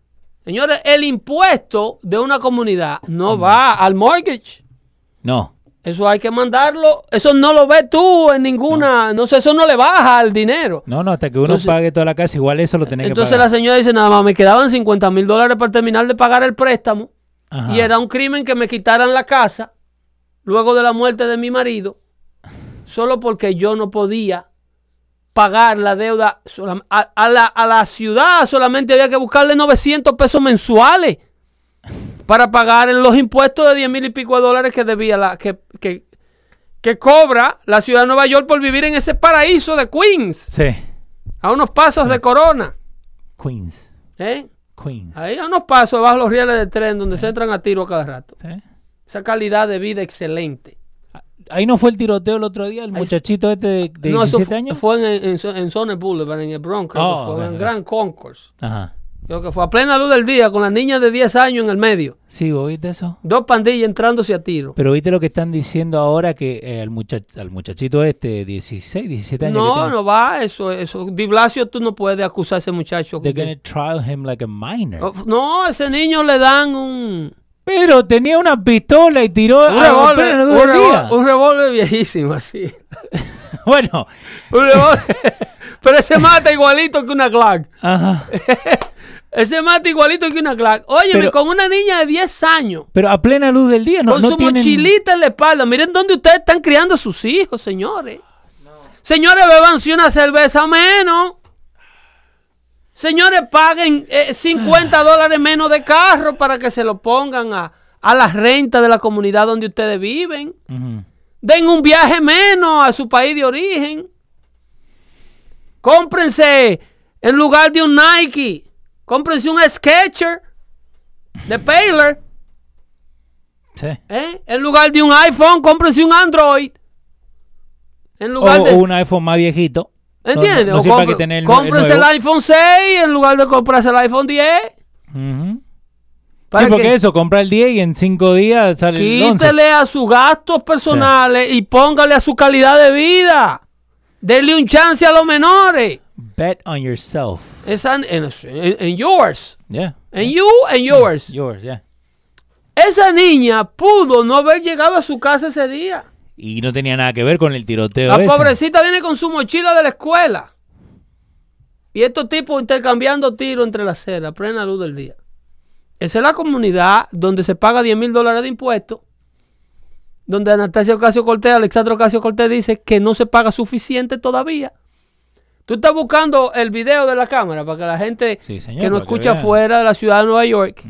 Señores, el impuesto de una comunidad no va al mortgage. No. Eso hay que mandarlo. Eso no lo ves tú en ninguna. No, sé, eso no le baja al dinero. No, no, hasta que uno Entonces- pague toda la casa, igual eso lo tenés Entonces que la pagar. señora dice, nada más me quedaban 50 mil dólares para terminar de pagar el préstamo. Ajá. Y era un crimen que me quitaran la casa luego de la muerte de mi marido, solo porque yo no podía pagar la deuda a la, a la ciudad. Solamente había que buscarle 900 pesos mensuales para pagar los impuestos de 10 mil y pico de dólares que debía la que, que, que cobra la ciudad de Nueva York por vivir en ese paraíso de Queens, Sí. a unos pasos de Corona. Queens. ¿eh? Queens. Ahí a unos pasos bajo los rieles de tren donde se entran a tiro a cada rato. Sí. Esa calidad de vida excelente. Ahí no fue el tiroteo el otro día, el muchachito este de, de no, eso 17 fu- años. fue en, en, en Zone Boulevard, en el Bronx, Oh, fue, en. Grand Concourse. Ajá. Creo que fue a plena luz del día, con la niña de 10 años en el medio. Sí, ¿vos viste eso? Dos pandillas entrándose a tiro. Pero viste lo que están diciendo ahora que eh, al, muchach- al muchachito este, 16, 17 años. No, no va, eso, eso. Di Blasio, tú no puedes acusar a ese muchacho. They're que- gonna trial him like a minor. Oh, No, ese niño le dan un, Pero tenía una pistola y tiró un revólver, un revólver, día. un revólver viejísimo así. (laughs) Bueno, Un revólver. Pero ese mata igualito que una Glock. ajá. (laughs) Ese mata igualito que una Glock. Óyeme, con una niña de 10 años. Pero a plena luz del día no, con no su tienen... mochilita en la espalda. Miren dónde ustedes están criando a sus hijos, señores. Señores, bebanse una cerveza menos. Señores, paguen eh, 50 dólares menos de carro para que se lo pongan a, a la renta de la comunidad donde ustedes viven. Den un viaje menos a su país de origen. Cómprense en lugar de un Nike. Cómprense un Sketcher de Paylor. Sí. ¿eh? En lugar de un iPhone, cómprense un Android. En O, lugar de. o un iPhone más viejito. ¿Entiendes? No, no O compre- que tener el, cómprense el, nuevo. iPhone 6 en lugar de comprarse el iPhone 10. Ujú. Para Sí, porque que eso, compra el 10 y en 5 días sale el 11. Quítele a sus gastos personales y póngale a su calidad de vida. Dele un chance a los menores. Bet on yourself. En- en yours. Yeah. En you and yours. Yours, yeah. Esa niña pudo no haber llegado a su casa ese día. Y no tenía nada que ver con el tiroteo La ese. pobrecita viene con su mochila de la escuela. Y estos tipos intercambiando tiros entre la acera, plena luz del día. Esa es la comunidad donde se paga 10 mil dólares de impuestos. Donde Anastasia Ocasio Cortés, Alexandra Ocasio Cortés dice que no se paga suficiente todavía. Tú estás buscando el video de la cámara para que la gente Sí, señor, que no para que escucha fuera de la ciudad de Nueva York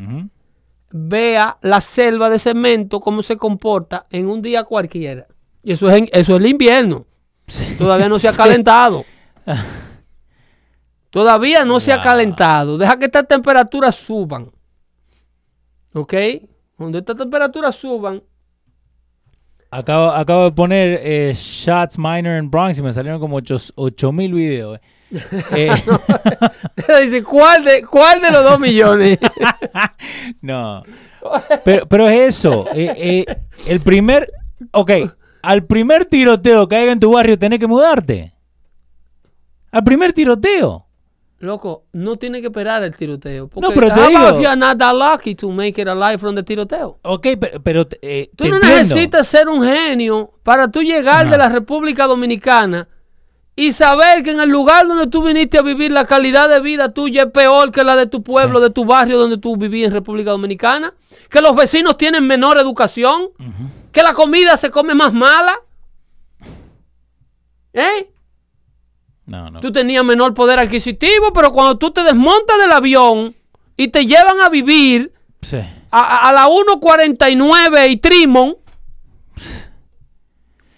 vea la selva de cemento, cómo se comporta en un día cualquiera. Y eso es, en- eso es el invierno. Todavía no se ha (laughs) Sí. calentado. (laughs) Todavía no se ha calentado. Deja que estas temperaturas suban. ¿Ok? Cuando estas temperaturas suban, Acabo, acabo de poner eh, Shots Minor en Bronx y me salieron como 8 mil videos. eh. (laughs) Eh, (laughs) dice, ¿cuál de, ¿cuál de los dos millones? (laughs) no. Pero, pero es eso. eh, el primer. Ok. Al primer tiroteo que haya en tu barrio, tenés que mudarte. Al primer tiroteo. Loco, no tiene que esperar el tiroteo. Porque No, pero te digo- if you are not that lucky to make it alive from the tiroteo? Ok, pero, pero eh, Tú te no entiendo. necesitas ser un genio para tú llegar Ajá. de la República Dominicana y saber que en el lugar donde tú viniste a vivir la calidad de vida tuya es peor que la de tu pueblo, Sí. de tu barrio donde tú vivías en República Dominicana, que los vecinos tienen menor educación, que la comida se come más mala. ¿Eh? No, no. Tú tenías menor poder adquisitivo, pero cuando tú te desmontas del avión y te llevan a vivir Sí. a, la 1.49 y Trimon,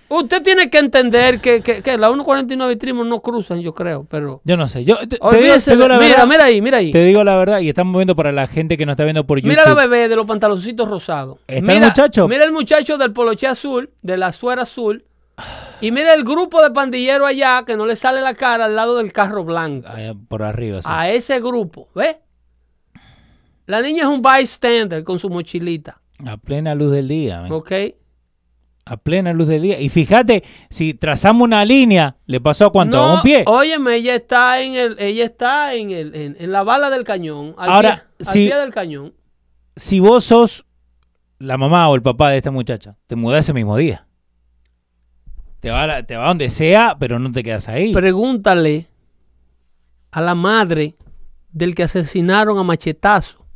usted tiene que entender que, que, que la 1.49 y Trimon no cruzan, yo creo, pero... Yo no sé. Yo te, te digo, te la mira, verdad. mira ahí, mira ahí. Te digo la verdad y estamos viendo para la gente que nos está viendo por YouTube. Mira la bebé de los pantaloncitos rosados. Está el mira, muchacho. Mira el muchacho del poloche azul, de la suera azul. Y mira el grupo de pandilleros allá que no le sale la cara al lado del carro blanco. Allá por arriba, sí. A ese grupo, ¿ves? La niña es un bystander con su mochilita, A plena luz del día. man. ¿ok? A plena luz del día. Y fíjate, si trazamos una línea, ¿le pasó a cuánto? ¿A un pie? Óyeme, ella está en el, ella está en el, en, en la bala del cañón, al, Ahora, pie, al si- pie del cañón. Si vos sos la mamá o el papá de esta muchacha, te mudás ese mismo día. Te va, te va donde sea, pero no te quedas ahí. Pregúntale a la madre del que asesinaron a machetazo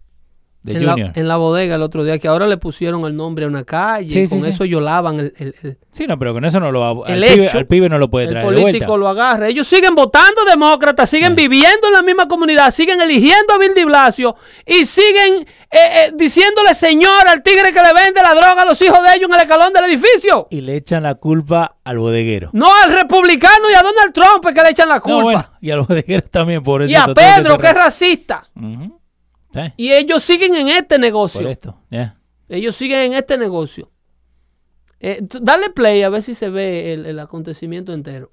de en la, Junior. en la bodega el otro día, que ahora le pusieron el nombre a una calle, Sí, y sí, con sí. eso yolaban el, el- el- Sí, no, pero con eso no lo el al, pibe, hecho, al pibe no lo puede el traer de político vuelta. lo agarra. Ellos siguen votando demócratas, siguen viviendo en la misma comunidad, siguen eligiendo a Bill de Blasio y siguen eh, eh, diciéndole señor al tigre que le vende la droga a los hijos de ellos en el escalón del edificio. Y le echan la culpa al bodeguero. No al republicano y a Donald Trump es que le echan la No, culpa. bueno, y al bodeguero también, por eso. y a Pedro, que es racista. Y ellos siguen en este por negocio. esto. ya. Ellos siguen en este negocio. Eh, dale play a ver si se ve el, el acontecimiento entero.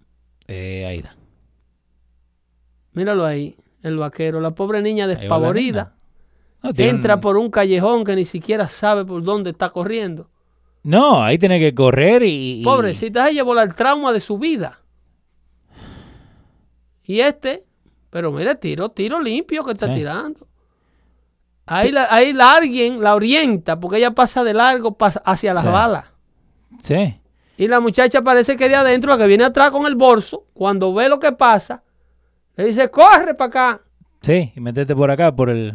Eh, ahí está. Míralo ahí, el vaquero. La pobre niña despavorida. No, entra un- por un callejón que ni siquiera sabe por dónde está corriendo. No, ahí tiene que correr y... Pobrecita, ella llevó el trauma de su vida. Y este, pero mire, tiro, tiro limpio que está Sí. tirando. Ahí, la, ahí la alguien la orienta porque ella pasa de largo pas- hacia las Sí. balas. Sí. Y la muchacha parece que de adentro, la que viene atrás con el bolso, cuando ve lo que pasa, le dice, corre para acá. Sí, y metete por acá, por el...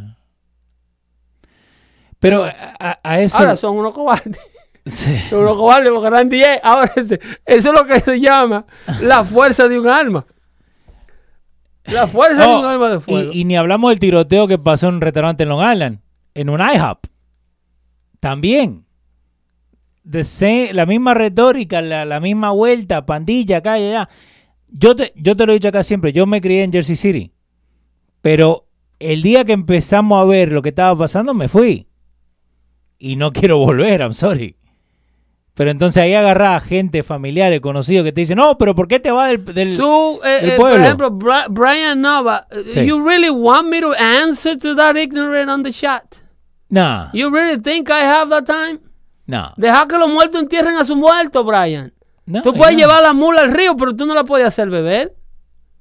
Pero a, a- eso... Ahora son unos cobardes. (laughs) Sí. Son unos cobardes porque eran 10. Ahora eso es lo que se llama la fuerza de un arma. La fuerza Oh, un arma de fuego. y, y ni hablamos del tiroteo que pasó en un restaurante en Long Island, en un IHOP. También. The same- la misma retórica, la, la misma vuelta, pandilla, acá y allá. Yo te, yo te lo he dicho acá siempre, yo me crié en Jersey City. Pero el día que empezamos a ver lo que estaba pasando, me fui. Y no (laughs) quiero volver, I'm sorry. Pero entonces ahí agarraba gente, familiares, conocidos que te dicen, no, pero ¿por qué te vas del, del- Tú, eh, del eh, por pueblo? ejemplo, Bri- Brian Nova, eh, Sí. you really want me to answer to that ignorant on the shot? No, You really think I have that time? no. Deja que los muertos entierren a sus muertos, Brian. no, Tú puedes no. llevar la mula al río, pero tú no la puedes hacer beber.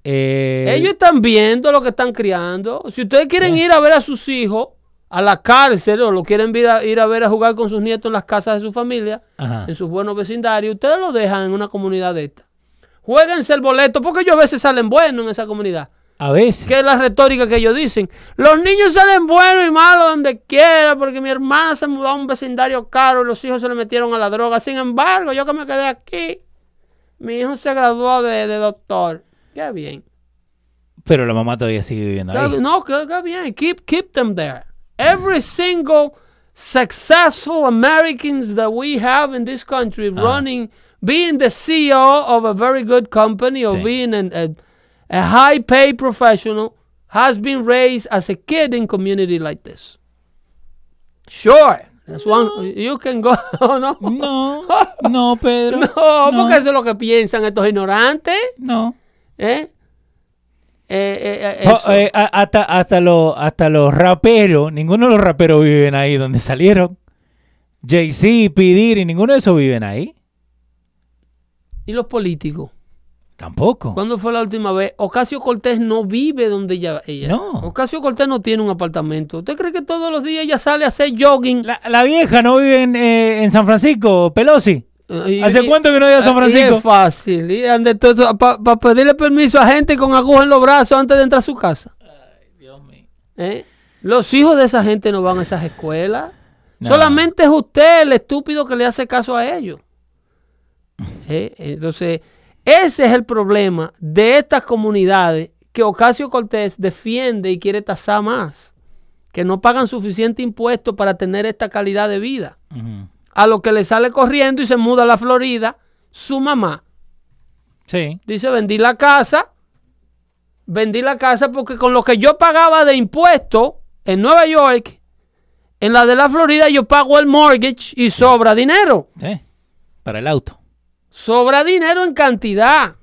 Eh, Ellos están viendo lo que están criando. Si ustedes quieren Sí. ir a ver a sus hijos a la cárcel o lo quieren ir a, ir a ver a jugar con sus nietos en las casas de su familia, Ajá. en sus buenos vecindarios, ustedes lo dejan en una comunidad de esta. Jueguense el boleto, porque ellos a veces salen buenos en esa comunidad. A veces. Que es la retórica que ellos dicen. Los niños salen buenos y malos donde quiera, porque mi hermana se mudó a un vecindario caro y los hijos se le metieron a la droga. Sin embargo, yo que me quedé aquí, mi hijo se graduó de, de doctor. Qué bien. Pero la mamá todavía sigue viviendo ahí. no, qué, qué bien. Keep, keep them there. Every single successful Americans that we have in this country running, being the CEO of a very good company or Sí. being an- a, a high paid professional has been raised as a kid in community like this. Sure. That's one. You can go. (laughs) no. No, (laughs) no, Pedro. No, porque eso es lo que piensan estos ignorantes. No. ¿eh? Eh, eh, eh, eh, a- hasta, hasta, los, hasta los raperos, ninguno de los raperos viven ahí donde salieron. Jay-Z, P. Diddy, ninguno de esos viven ahí. ¿Y los políticos? Tampoco. ¿Cuándo fue la última vez? Ocasio Cortés no vive donde ella. ella. No. Ocasio Cortés no tiene un apartamento. ¿Usted cree que todos los días ella sale a hacer jogging? La, la vieja no vive en, eh, en San Francisco, Pelosi. Y- ¿Hace y- cuánto que no iba a San y Francisco? es fácil. Para pedirle permiso a gente con aguja en los brazos antes de entrar a su casa. ¿Eh? Los hijos de esa gente no van a esas escuelas. No. Solamente es usted el estúpido que le hace caso a ellos. ¿Eh? Entonces, ese es el problema de estas comunidades que Ocasio Cortés defiende y quiere tasar más. Que no pagan suficiente impuesto para tener esta calidad de vida. Ujú. A lo que le sale corriendo y se muda a la Florida, su mamá. Sí. Dice, vendí la casa. Vendí la casa porque con lo que yo pagaba de impuestos en Nueva York, en la de la Florida yo pago el mortgage y sobra dinero. sí. Para el auto. Sobra dinero en cantidad.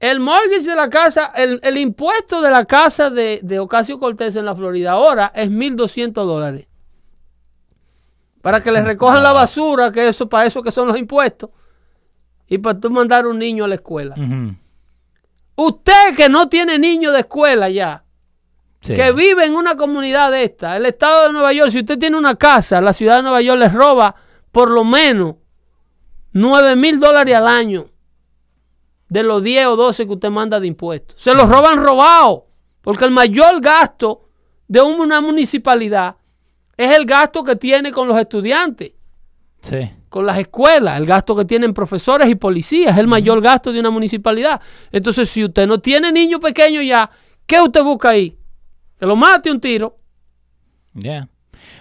El mortgage de la casa, el, el impuesto de la casa de, de Ocasio Cortés en la Florida ahora es 1.200 dólares. Para que les recojan la basura, que eso para eso que son los impuestos. Y para tú mandar un niño a la escuela. Usted que no tiene niño de escuela ya, Sí. que vive en una comunidad de esta, el estado de Nueva York, si usted tiene una casa, la ciudad de Nueva York les roba por lo menos 9 mil dólares al año de los 10 o 12 que usted manda de impuestos. Se los roban robados, porque el mayor gasto de una municipalidad es el gasto que tiene con los estudiantes Sí. con las escuelas, el gasto que tienen profesores y policías, es el mayor gasto de una municipalidad. Entonces, si usted no tiene niños pequeños ya, ¿qué usted busca ahí? Que lo mate un tiro. Ya.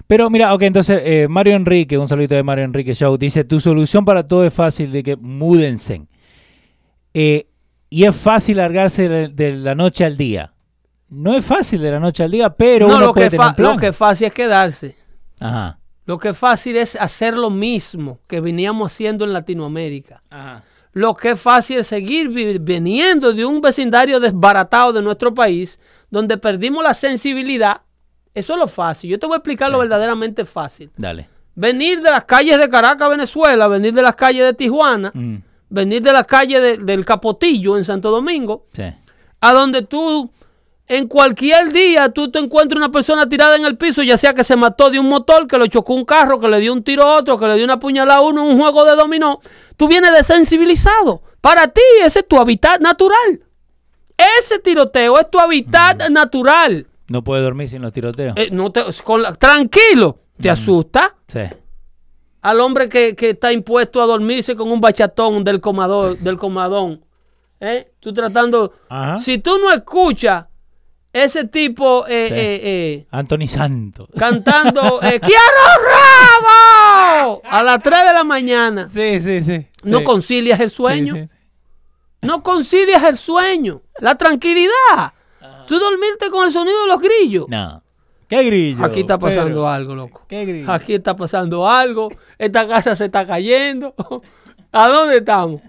Pero mira, ok, entonces eh, Mario Enrique, un saludito de Mario Enrique Show, dice, tu solución para todo es fácil, de que múdense. Eh, y es fácil largarse de la noche al día. No es fácil de la noche al día, pero no, uno lo puede que, tener fa- un plan. lo que es fácil es quedarse. Ajá. Lo que es fácil es hacer lo mismo que veníamos haciendo en Latinoamérica. Lo que es fácil es seguir vi- viniendo de un vecindario desbaratado de nuestro país, donde perdimos la sensibilidad. Eso es lo fácil. Yo te voy a explicar lo verdaderamente fácil. Dale. Venir de las calles de Caracas, Venezuela, venir de las calles de Tijuana, Mm, venir de las calles de- del Capotillo en Santo Domingo, sí. a donde tú en cualquier día tú te encuentras una persona tirada en el piso, ya sea que se mató de un motor, que lo chocó un carro, que le dio un tiro a otro, que le dio una puñalada a uno en un juego de dominó, tú vienes desensibilizado. Para ti ese es tu hábitat natural. Ese tiroteo es tu hábitat natural. No puede dormir sin los tiroteos. Eh, no te, con la- tranquilo, te asusta sí. al hombre que, que está impuesto a dormirse con un bachatón del comador, del comadón. ¿Eh? Tú tratando. Ajá. Si tú no escuchas ese tipo eh, Sí. eh, eh, Anthony Santos. cantando eh, (laughs) ¡Quiero rabo! A las 3 de la mañana. Sí, sí, sí. No Sí. concilias el sueño. Sí. No concilias el sueño. La tranquilidad. Tú dormirte con el sonido de los grillos. No. ¿Qué grillo? Aquí está pasando Pedro? algo, loco. ¿Qué grillo? Aquí está pasando algo. Esta casa se está cayendo. (laughs) ¿A dónde estamos?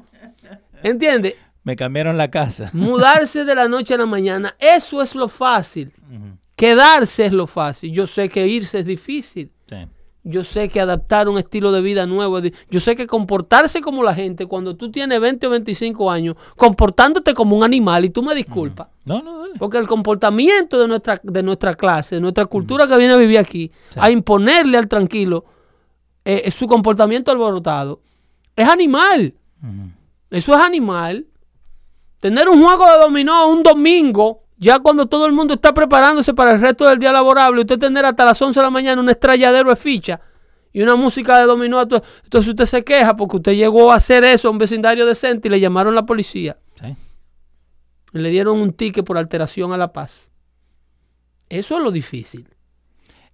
¿Entiendes? Me cambiaron la casa. (laughs) Mudarse de la noche a la mañana, eso es lo fácil. Quedarse es lo fácil. Yo sé que irse es difícil. Sí. Yo sé que adaptar un estilo de vida nuevo. Yo sé que comportarse como la gente cuando tú tienes 20 o 25 años, comportándote como un animal, y tú me disculpas. No, no, dale. Porque el comportamiento de nuestra, de nuestra clase, de nuestra cultura que viene a vivir aquí, Sí. a imponerle al tranquilo eh, su comportamiento alborotado, es animal. Eso es animal. Tener un juego de dominó un domingo, ya cuando todo el mundo está preparándose para el resto del día laborable, usted tener hasta las 11 de la mañana un estrelladero de ficha y una música de dominó. Entonces usted se queja porque usted llegó a hacer eso a un vecindario decente y le llamaron la policía. Sí. Y le dieron un ticket por alteración a la paz. Eso es lo difícil.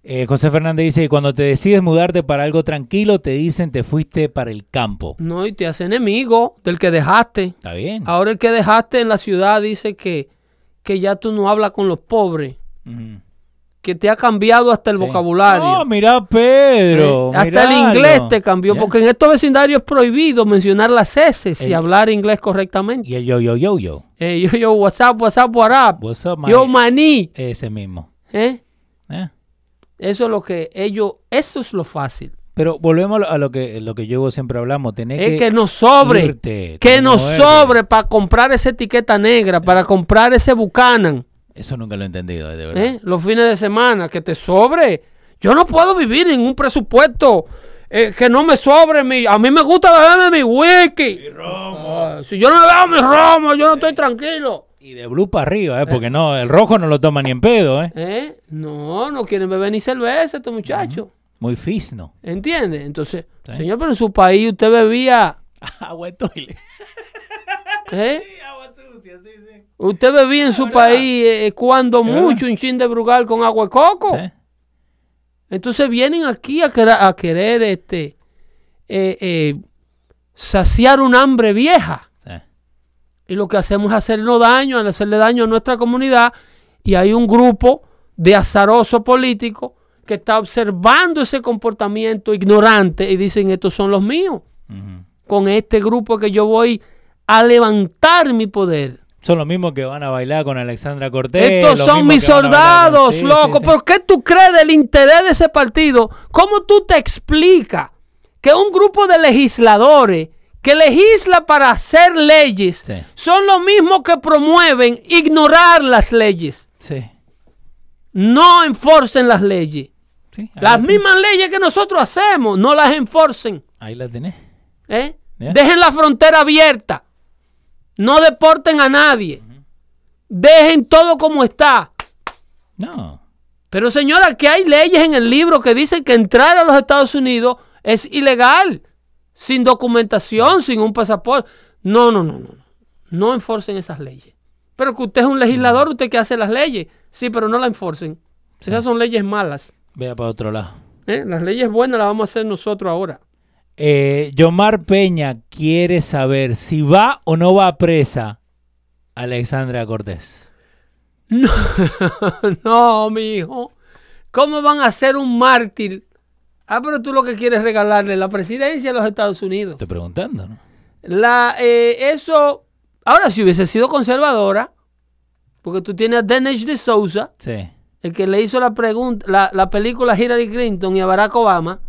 Eh, José Fernández dice cuando te decides mudarte para algo tranquilo, te dicen te fuiste para el campo. No, y te hace enemigo del que dejaste. Está bien. Ahora el que dejaste en la ciudad dice que, que ya tú no hablas con los pobres, que te ha cambiado hasta el Sí. vocabulario. No, mira Pedro. Eh, hasta el inglés te cambió, Ya. porque en estos vecindarios es prohibido mencionar las S y hablar inglés correctamente. Y el yo, yo, yo, yo. Eh, yo, yo, WhatsApp, WhatsApp, WhatsApp. What's up, Yo, man? maní. Ese mismo. Eh. Eso es lo que ellos, eso es lo fácil. Pero volvemos a lo- que, lo que yo siempre hablamos. Tenés Es que, que nos sobre, irte, que nos sobre para comprar esa etiqueta negra, para comprar ese Buchanan. Eso nunca lo he entendido, de verdad. ¿eh? los fines de semana, que te sobre. Yo no puedo vivir en un presupuesto eh, que no me sobre. Mi, a mí me gusta beberme mi whisky. Ah, si yo no me bebo mi romo, yo no estoy tranquilo. Y de blue para arriba, ¿eh? Porque no, el rojo no lo toma ni en pedo, ¿eh? ¿Eh? No, no quieren beber ni cerveza estos muchachos. Muy fisno. ¿Entiende? Entonces, Sí. señor, pero en su país usted bebía. (laughs) Agua de toile. (laughs) ¿eh? Agua sucia, sí, sí. Usted bebía en su país eh, cuando mucho un chin de brugal con agua de coco. ¿Sí? Entonces vienen aquí a querer, a querer este, eh, eh, saciar un hambre vieja. Y lo que hacemos es hacernos daño, hacerle daño a nuestra comunidad. Y hay un grupo de azaroso político que está observando ese comportamiento ignorante y dicen, estos son los míos. Con este grupo que yo voy a levantar mi poder. Son los mismos que van a bailar con Alexandra Cortés. Estos son mis soldados, Sí, loco. sí, sí. ¿Por qué tú crees del interés de ese partido? ¿Cómo tú te explicas que un grupo de legisladores que legisla para hacer leyes Sí. son los mismos que promueven ignorar las leyes? Sí. No enforcen las leyes. sí. Las la- mismas leyes que nosotros hacemos, no las enforcen. Ahí la tenés. ¿eh? Dejen la frontera abierta. No deporten a nadie. Dejen todo como está. No. Pero señora, que hay leyes en el libro que dicen que entrar a los Estados Unidos es ilegal, sin documentación, sin un pasaporte. No, no, no, no. No enforcen esas leyes. Pero que usted es un legislador, usted que hace las leyes. Sí, pero no las enforcen. Esas son leyes malas. Vea para otro lado. ¿eh? Las leyes buenas las vamos a hacer nosotros ahora. Eh, Yomar Peña quiere saber si va o no va presa Alexandra Cortés. No, (laughs) no, mi hijo. ¿Cómo van a ser un mártir? Ah, pero tú lo que quieres es regalarle la presidencia de los Estados Unidos. Estoy preguntando, ¿no? La, eh, eso, ahora si hubiese sido conservadora, porque tú tienes a Dinesh de Souza, Sí. el que le hizo la pregunta, la, la película a Hillary Clinton y a Barack Obama,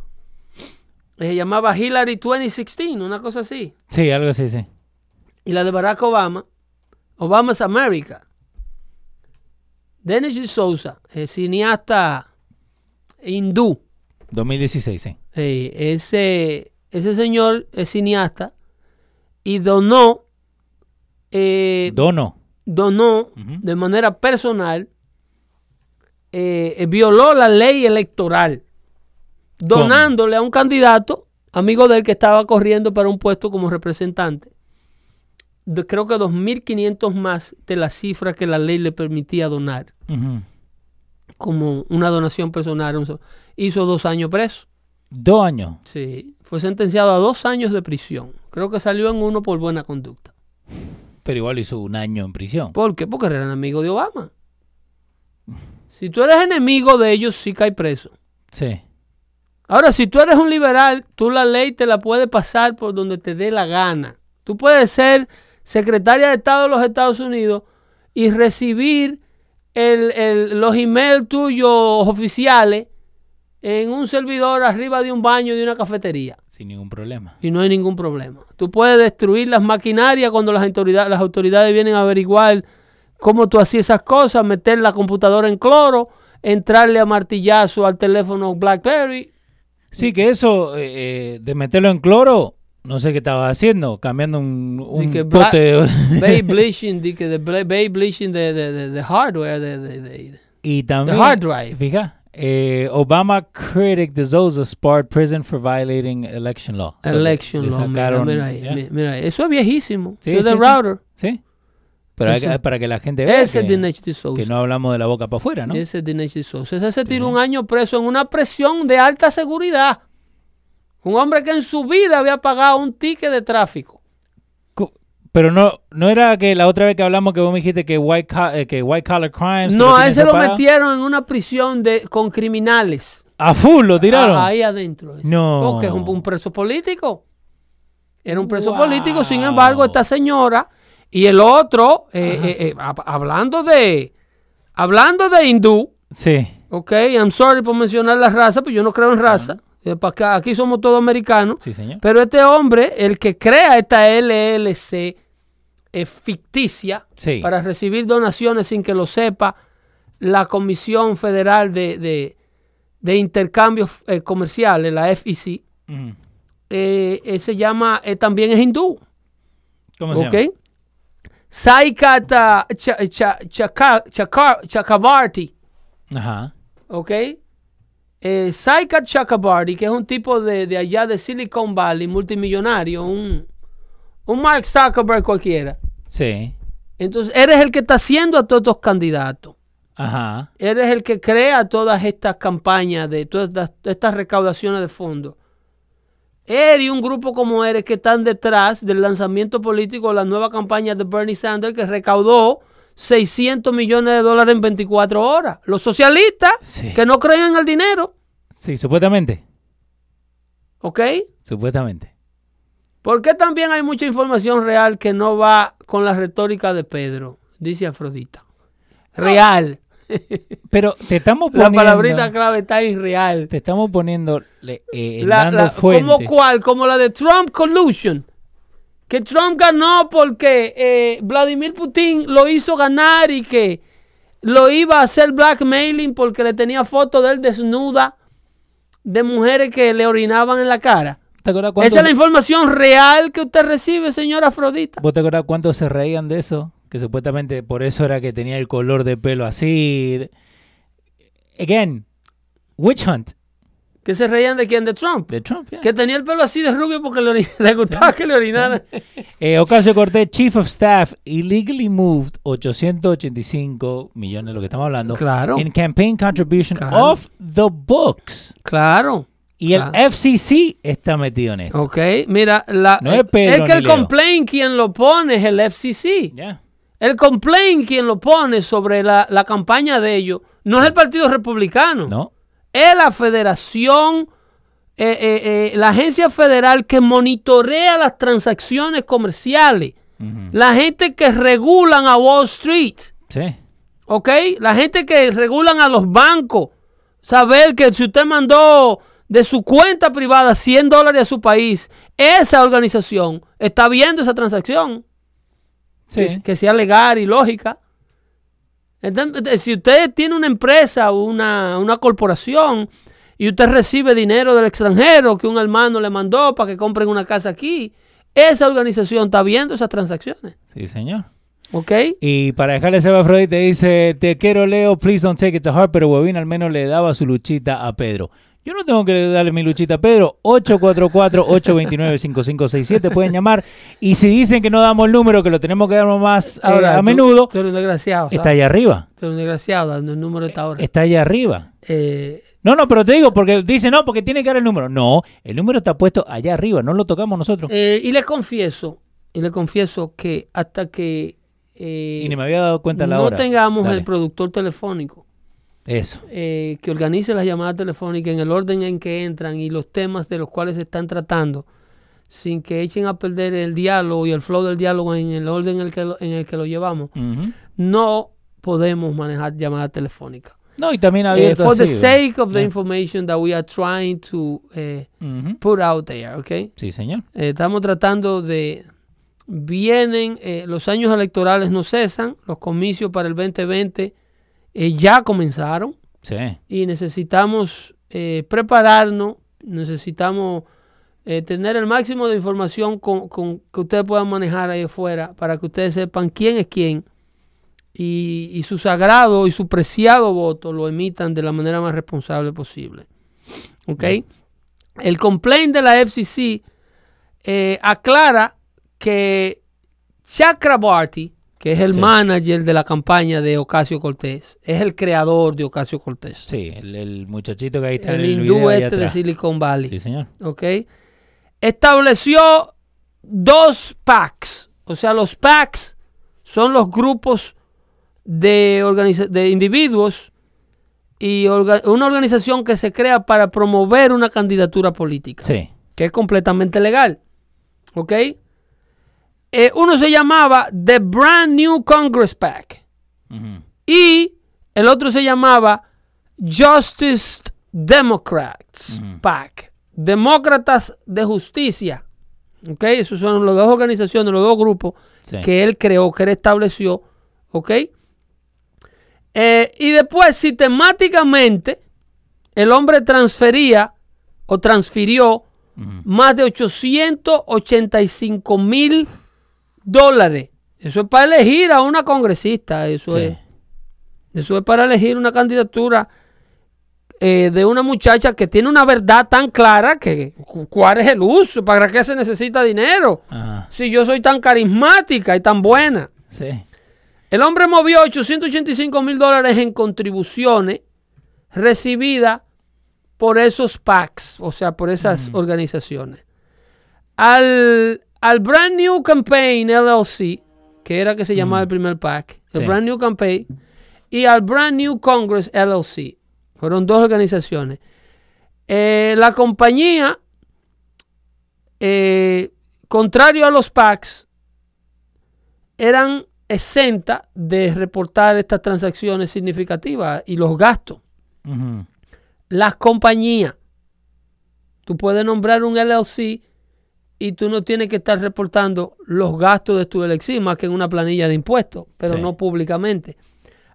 eh, se llamaba Hillary 2016, una cosa así. Sí, algo así, sí. Y la de Barack Obama, Obama's America. Dinesh de Souza, el cineasta hindú, 2016, sí. eh, ese, ese señor es cineasta y donó eh, donó Ujú. de manera personal, eh, eh, violó la ley electoral, donándole a un candidato, amigo del que estaba corriendo para un puesto como representante, de, creo que 2.500 más de la cifra que la ley le permitía donar, como una donación personal. un Hizo dos años preso. Dos años. Sí, fue sentenciado a dos años de prisión. Creo que salió en uno por buena conducta. Pero igual hizo un año en prisión. ¿Por qué? Porque eran amigos de Obama. Si tú eres enemigo de ellos, sí cae preso. Sí. Ahora, si tú eres un liberal, tú la ley te la puedes pasar por donde te dé la gana. Tú puedes ser secretaria de Estado de los Estados Unidos y recibir el- el- los emails tuyos oficiales en un servidor arriba de un baño de una cafetería. Sin ningún problema. y no hay ningún problema. Tú puedes destruir las maquinarias cuando las autoridades, las autoridades vienen a averiguar cómo tú hacías esas cosas, meter la computadora en cloro, entrarle a martillazo al teléfono BlackBerry. Sí, que eso eh, eh, de meterlo en cloro No sé qué estaba haciendo, cambiando un, un que pote Bay (laughs) bleaching, de bla- Bay bleaching de, de, de, hardware, de, hard drive. Eh, Obama critic de Zosa sparred prison for violating election law. So, election le law. Sacaron- mira mira. Eso es viejísimo. Sí, Eso es sí, router. Sí. Que- para que la gente vea Ese es que, que no hablamos de la boca para afuera, ¿no? Ese es Dinesh. Ese se tiró un año preso en una presión de alta seguridad. Un hombre que en su vida había pagado un ticket de tráfico. Pero no, no era que la otra vez que hablamos que vos me dijiste que white, eh, que white collar crimes. No, a ese lo metieron en una prisión de, con criminales. A full lo tiraron. Ah, ahí adentro. No. Porque es un, un preso político. Era un preso Wow. político. Sin embargo, esta señora y el otro, eh, eh, hab- hablando de hablando de hindú, Sí. ok, I'm sorry por mencionar la raza, pero yo no creo en raza. Acá- aquí somos todos americanos. Sí, señor. Pero este hombre, el que crea esta LLC eh, ficticia Sí. para recibir donaciones sin que lo sepa la Comisión Federal de, de- de Intercambios eh, Comerciales, la FEC, Ujú. eh, se llama, también es hindú. ¿Cómo se ¿Ok? llama? Saikata Chakrabarti. Ajá. ¿ok? Eh, Saikat Chakrabarti, que es un tipo de, de allá de Silicon Valley, multimillonario, un, un Mark Zuckerberg cualquiera. Sí. Entonces, eres el que está haciendo a todos estos candidatos. Ajá. Eres el que crea todas estas campañas, de todas estas, estas recaudaciones de fondos. Él y un grupo como eres que están detrás del lanzamiento político de la nueva campaña de Bernie Sanders que recaudó 600 millones de dólares en 24 horas. Los socialistas Sí. que no creen en el dinero, Sí, supuestamente. ¿ok? Supuestamente. Porque también hay mucha información real que no va con la retórica de Pedro, dice Afrodita. Real. (laughs) Pero te estamos La poniendo. palabrita clave está en real. Te estamos poniendo. le- eh, La- la- ¿Como cuál? Como la de Trump Collusion. Que Trump ganó porque eh, Vladimir Putin lo hizo ganar y que lo iba a hacer blackmailing porque le tenía fotos de él desnuda de mujeres que le orinaban en la cara. ¿Te acuerdas cuánto, Esa es la información real que usted recibe, señora Afrodita. ¿Vos te acuerdas cuánto se reían de eso? Que supuestamente por eso era que tenía el color de pelo así. Again, witch hunt Que se reían de quién? De Trump. de Trump. yeah. Que tenía el pelo así de rubio porque le, (laughs) le gustaba que le orinaran. Eh, Ocasio Cortés, Chief of Staff, illegally moved 885 millones, lo que estamos hablando, Claro. in campaign contribution Claro. off the books. Claro. Y el Claro. FCC está metido en esto. Ok, mira, la, No es Pedro el que el complaint quien lo pone es el FCC. Ya. El complaint quien lo pone sobre la, la campaña de ellos no es el Partido Republicano. ¿No? Es la federación, eh, eh, eh, la agencia federal que monitorea las transacciones comerciales. La gente que regulan a Wall Street. Sí. ¿Ok? La gente que regulan a los bancos. Saber que si usted mandó de su cuenta privada 100 dólares a su país, esa organización está viendo esa transacción. Sí. Que, que sea legal y lógica. Entonces, si usted tiene una empresa o una, una corporación y usted recibe dinero del extranjero que un hermano le mandó para que compren una casa aquí, esa organización está viendo esas transacciones. Sí, señor. ¿Ok? Y para dejarle ese Afrodita dice, te quiero Leo, please don't take it to heart, pero Huevín al menos le daba su luchita a Pedro. Yo no tengo que darle mi luchita a Pedro. 844-829-5567. Pueden llamar. Y si dicen que no damos el número, que lo tenemos que dar más eh, Ahora, a menudo, Tú eres un desgraciado. está allá arriba. Tú eres un desgraciado dando el número de esta hora. Está allá arriba. Eh, No, no, pero te digo, porque dice no, porque tiene que dar el número. No, el número está puesto allá arriba, no lo tocamos nosotros. eh, y le confieso, y le confieso que hasta que eh, y ni me había dado cuenta la no hora. tengamos Dale. el productor telefónico Eso. eh, que organice las llamadas telefónicas en el orden en que entran y los temas de los cuales se están tratando, sin que echen a perder el diálogo y el flow del diálogo en el orden en el que lo, en el que lo llevamos, no podemos manejar llamadas telefónicas. No, y también Eh, abierto for the sake of the Yeah. information that we are trying to eh, put out there, okay? Sí, señor. Eh, estamos tratando de... Vienen, eh, los años electorales no cesan, los comicios para el 2020 eh, ya comenzaron Sí. y necesitamos eh, prepararnos, necesitamos eh, tener el máximo de información con, con- que ustedes puedan manejar ahí afuera para que ustedes sepan quién es quién y, y su sagrado y su preciado voto lo emitan de la manera más responsable posible. ¿Ok? El complaint de la FCC aclara que Chakrabarty, que es el Sí. manager de la campaña de Ocasio Cortés, es el creador de Ocasio Cortés. Sí, el, el muchachito que ahí está el en el hindú video este de. Silicon Valley. Sí, señor. ¿ok? Estableció dos PACs. O sea, los PACs son los grupos de, de individuos y orga- una organización que se crea para promover una candidatura política, Sí. que es completamente legal. ¿Ok? Eh, uno se llamaba The Brand New Congress PAC. Ujú. Y el otro se llamaba Justice Democrats Ujú. PAC. Demócratas de Justicia. ¿Ok? Esos son las dos organizaciones, los dos grupos Sí. que él creó, que él estableció. ¿Ok? Eh, y después, sistemáticamente, el hombre transfería o transfirió Ujú. más de 885 mil dólares. Eso es para elegir a una congresista. Eso Sí. es. Eso es para elegir una candidatura eh, de una muchacha que tiene una verdad tan clara que cu- cuál es el uso, para qué se necesita dinero. Ajá. Si yo soy tan carismática y tan buena. Sí. El hombre movió 885 mil dólares en contribuciones recibidas por esos PACs, o sea, por esas organizaciones. Al, al Brand New Campaign LLC, que era que se llamaba el primer PAC, el Sí. Brand New Campaign, y al Brand New Congress LLC. Fueron dos organizaciones. Eh, la compañía, eh, contrario a los PACs, eran exentas de reportar estas transacciones significativas y los gastos. Las compañías, tú puedes nombrar un LLC y tú no tienes que estar reportando los gastos de tu LLC más que en una planilla de impuestos, pero Sí. no públicamente.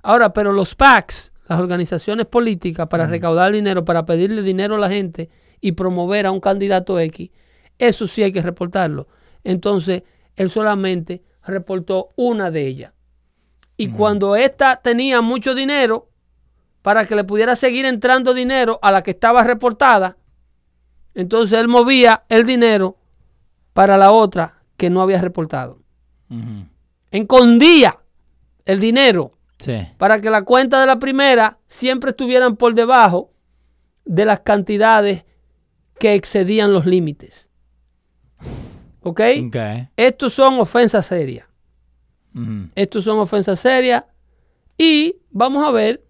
Ahora, pero los PACs, las organizaciones políticas para recaudar dinero, para pedirle dinero a la gente y promover a un candidato X, eso sí hay que reportarlo. Entonces, él solamente reportó una de ellas. Y cuando esta tenía mucho dinero, para que le pudiera seguir entrando dinero a la que estaba reportada, entonces él movía el dinero para la otra que no había reportado. Ujú. Escondía el dinero Sí. para que la cuenta de la primera siempre estuvieran por debajo de las cantidades que excedían los límites. ¿Ok? Estos son ofensas serias. Estos son ofensas serias. Y vamos a ver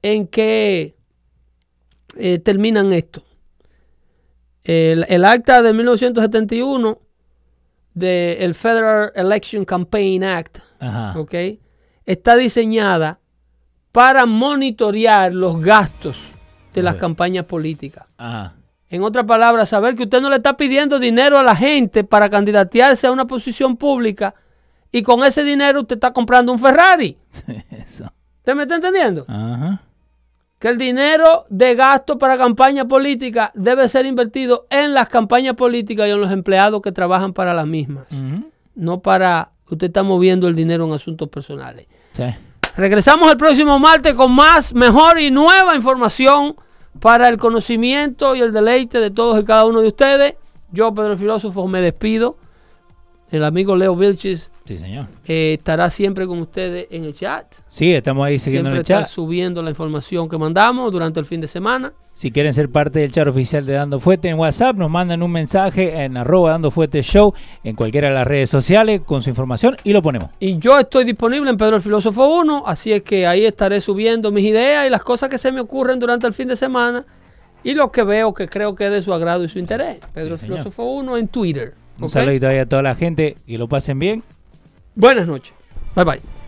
en qué eh, terminan esto. El, el acta de 1971 del Federal Election Campaign Act, Ajá. ¿ok? Está diseñada para monitorear los gastos de las campañas políticas. Ajá. En otras palabras, saber que usted no le está pidiendo dinero a la gente para candidatearse a una posición pública y con ese dinero usted está comprando un Ferrari. (laughs) Eso. ¿Usted me está entendiendo? Ajá. Que el dinero de gasto para campaña política debe ser invertido en las campañas políticas y en los empleados que trabajan para las mismas. No para usted está moviendo el dinero en asuntos personales. Sí. Regresamos el próximo martes con más, mejor y nueva información para el conocimiento y el deleite de todos y cada uno de ustedes. Yo, Pedro el Filósofo, me despido. El amigo Leo Vilchis Sí, señor. eh, estará siempre con ustedes en el chat. Sí, estamos ahí siguiendo Siempre en el está chat. subiendo la información que mandamos durante el fin de semana. Si quieren ser parte del chat oficial de Dando Fuete en WhatsApp, nos mandan un mensaje en arroba Dando Fuete Show en cualquiera de las redes sociales con su información y lo ponemos. Y yo estoy disponible en Pedro el Filósofo 1, así es que ahí estaré subiendo mis ideas y las cosas que se me ocurren durante el fin de semana y lo que veo que creo que es de su agrado y su interés. Pedro el Sí. Filósofo 1 en Twitter. Un ¿ok? saludito ahí a toda la gente y lo pasen bien. Buenas noches. Bye bye.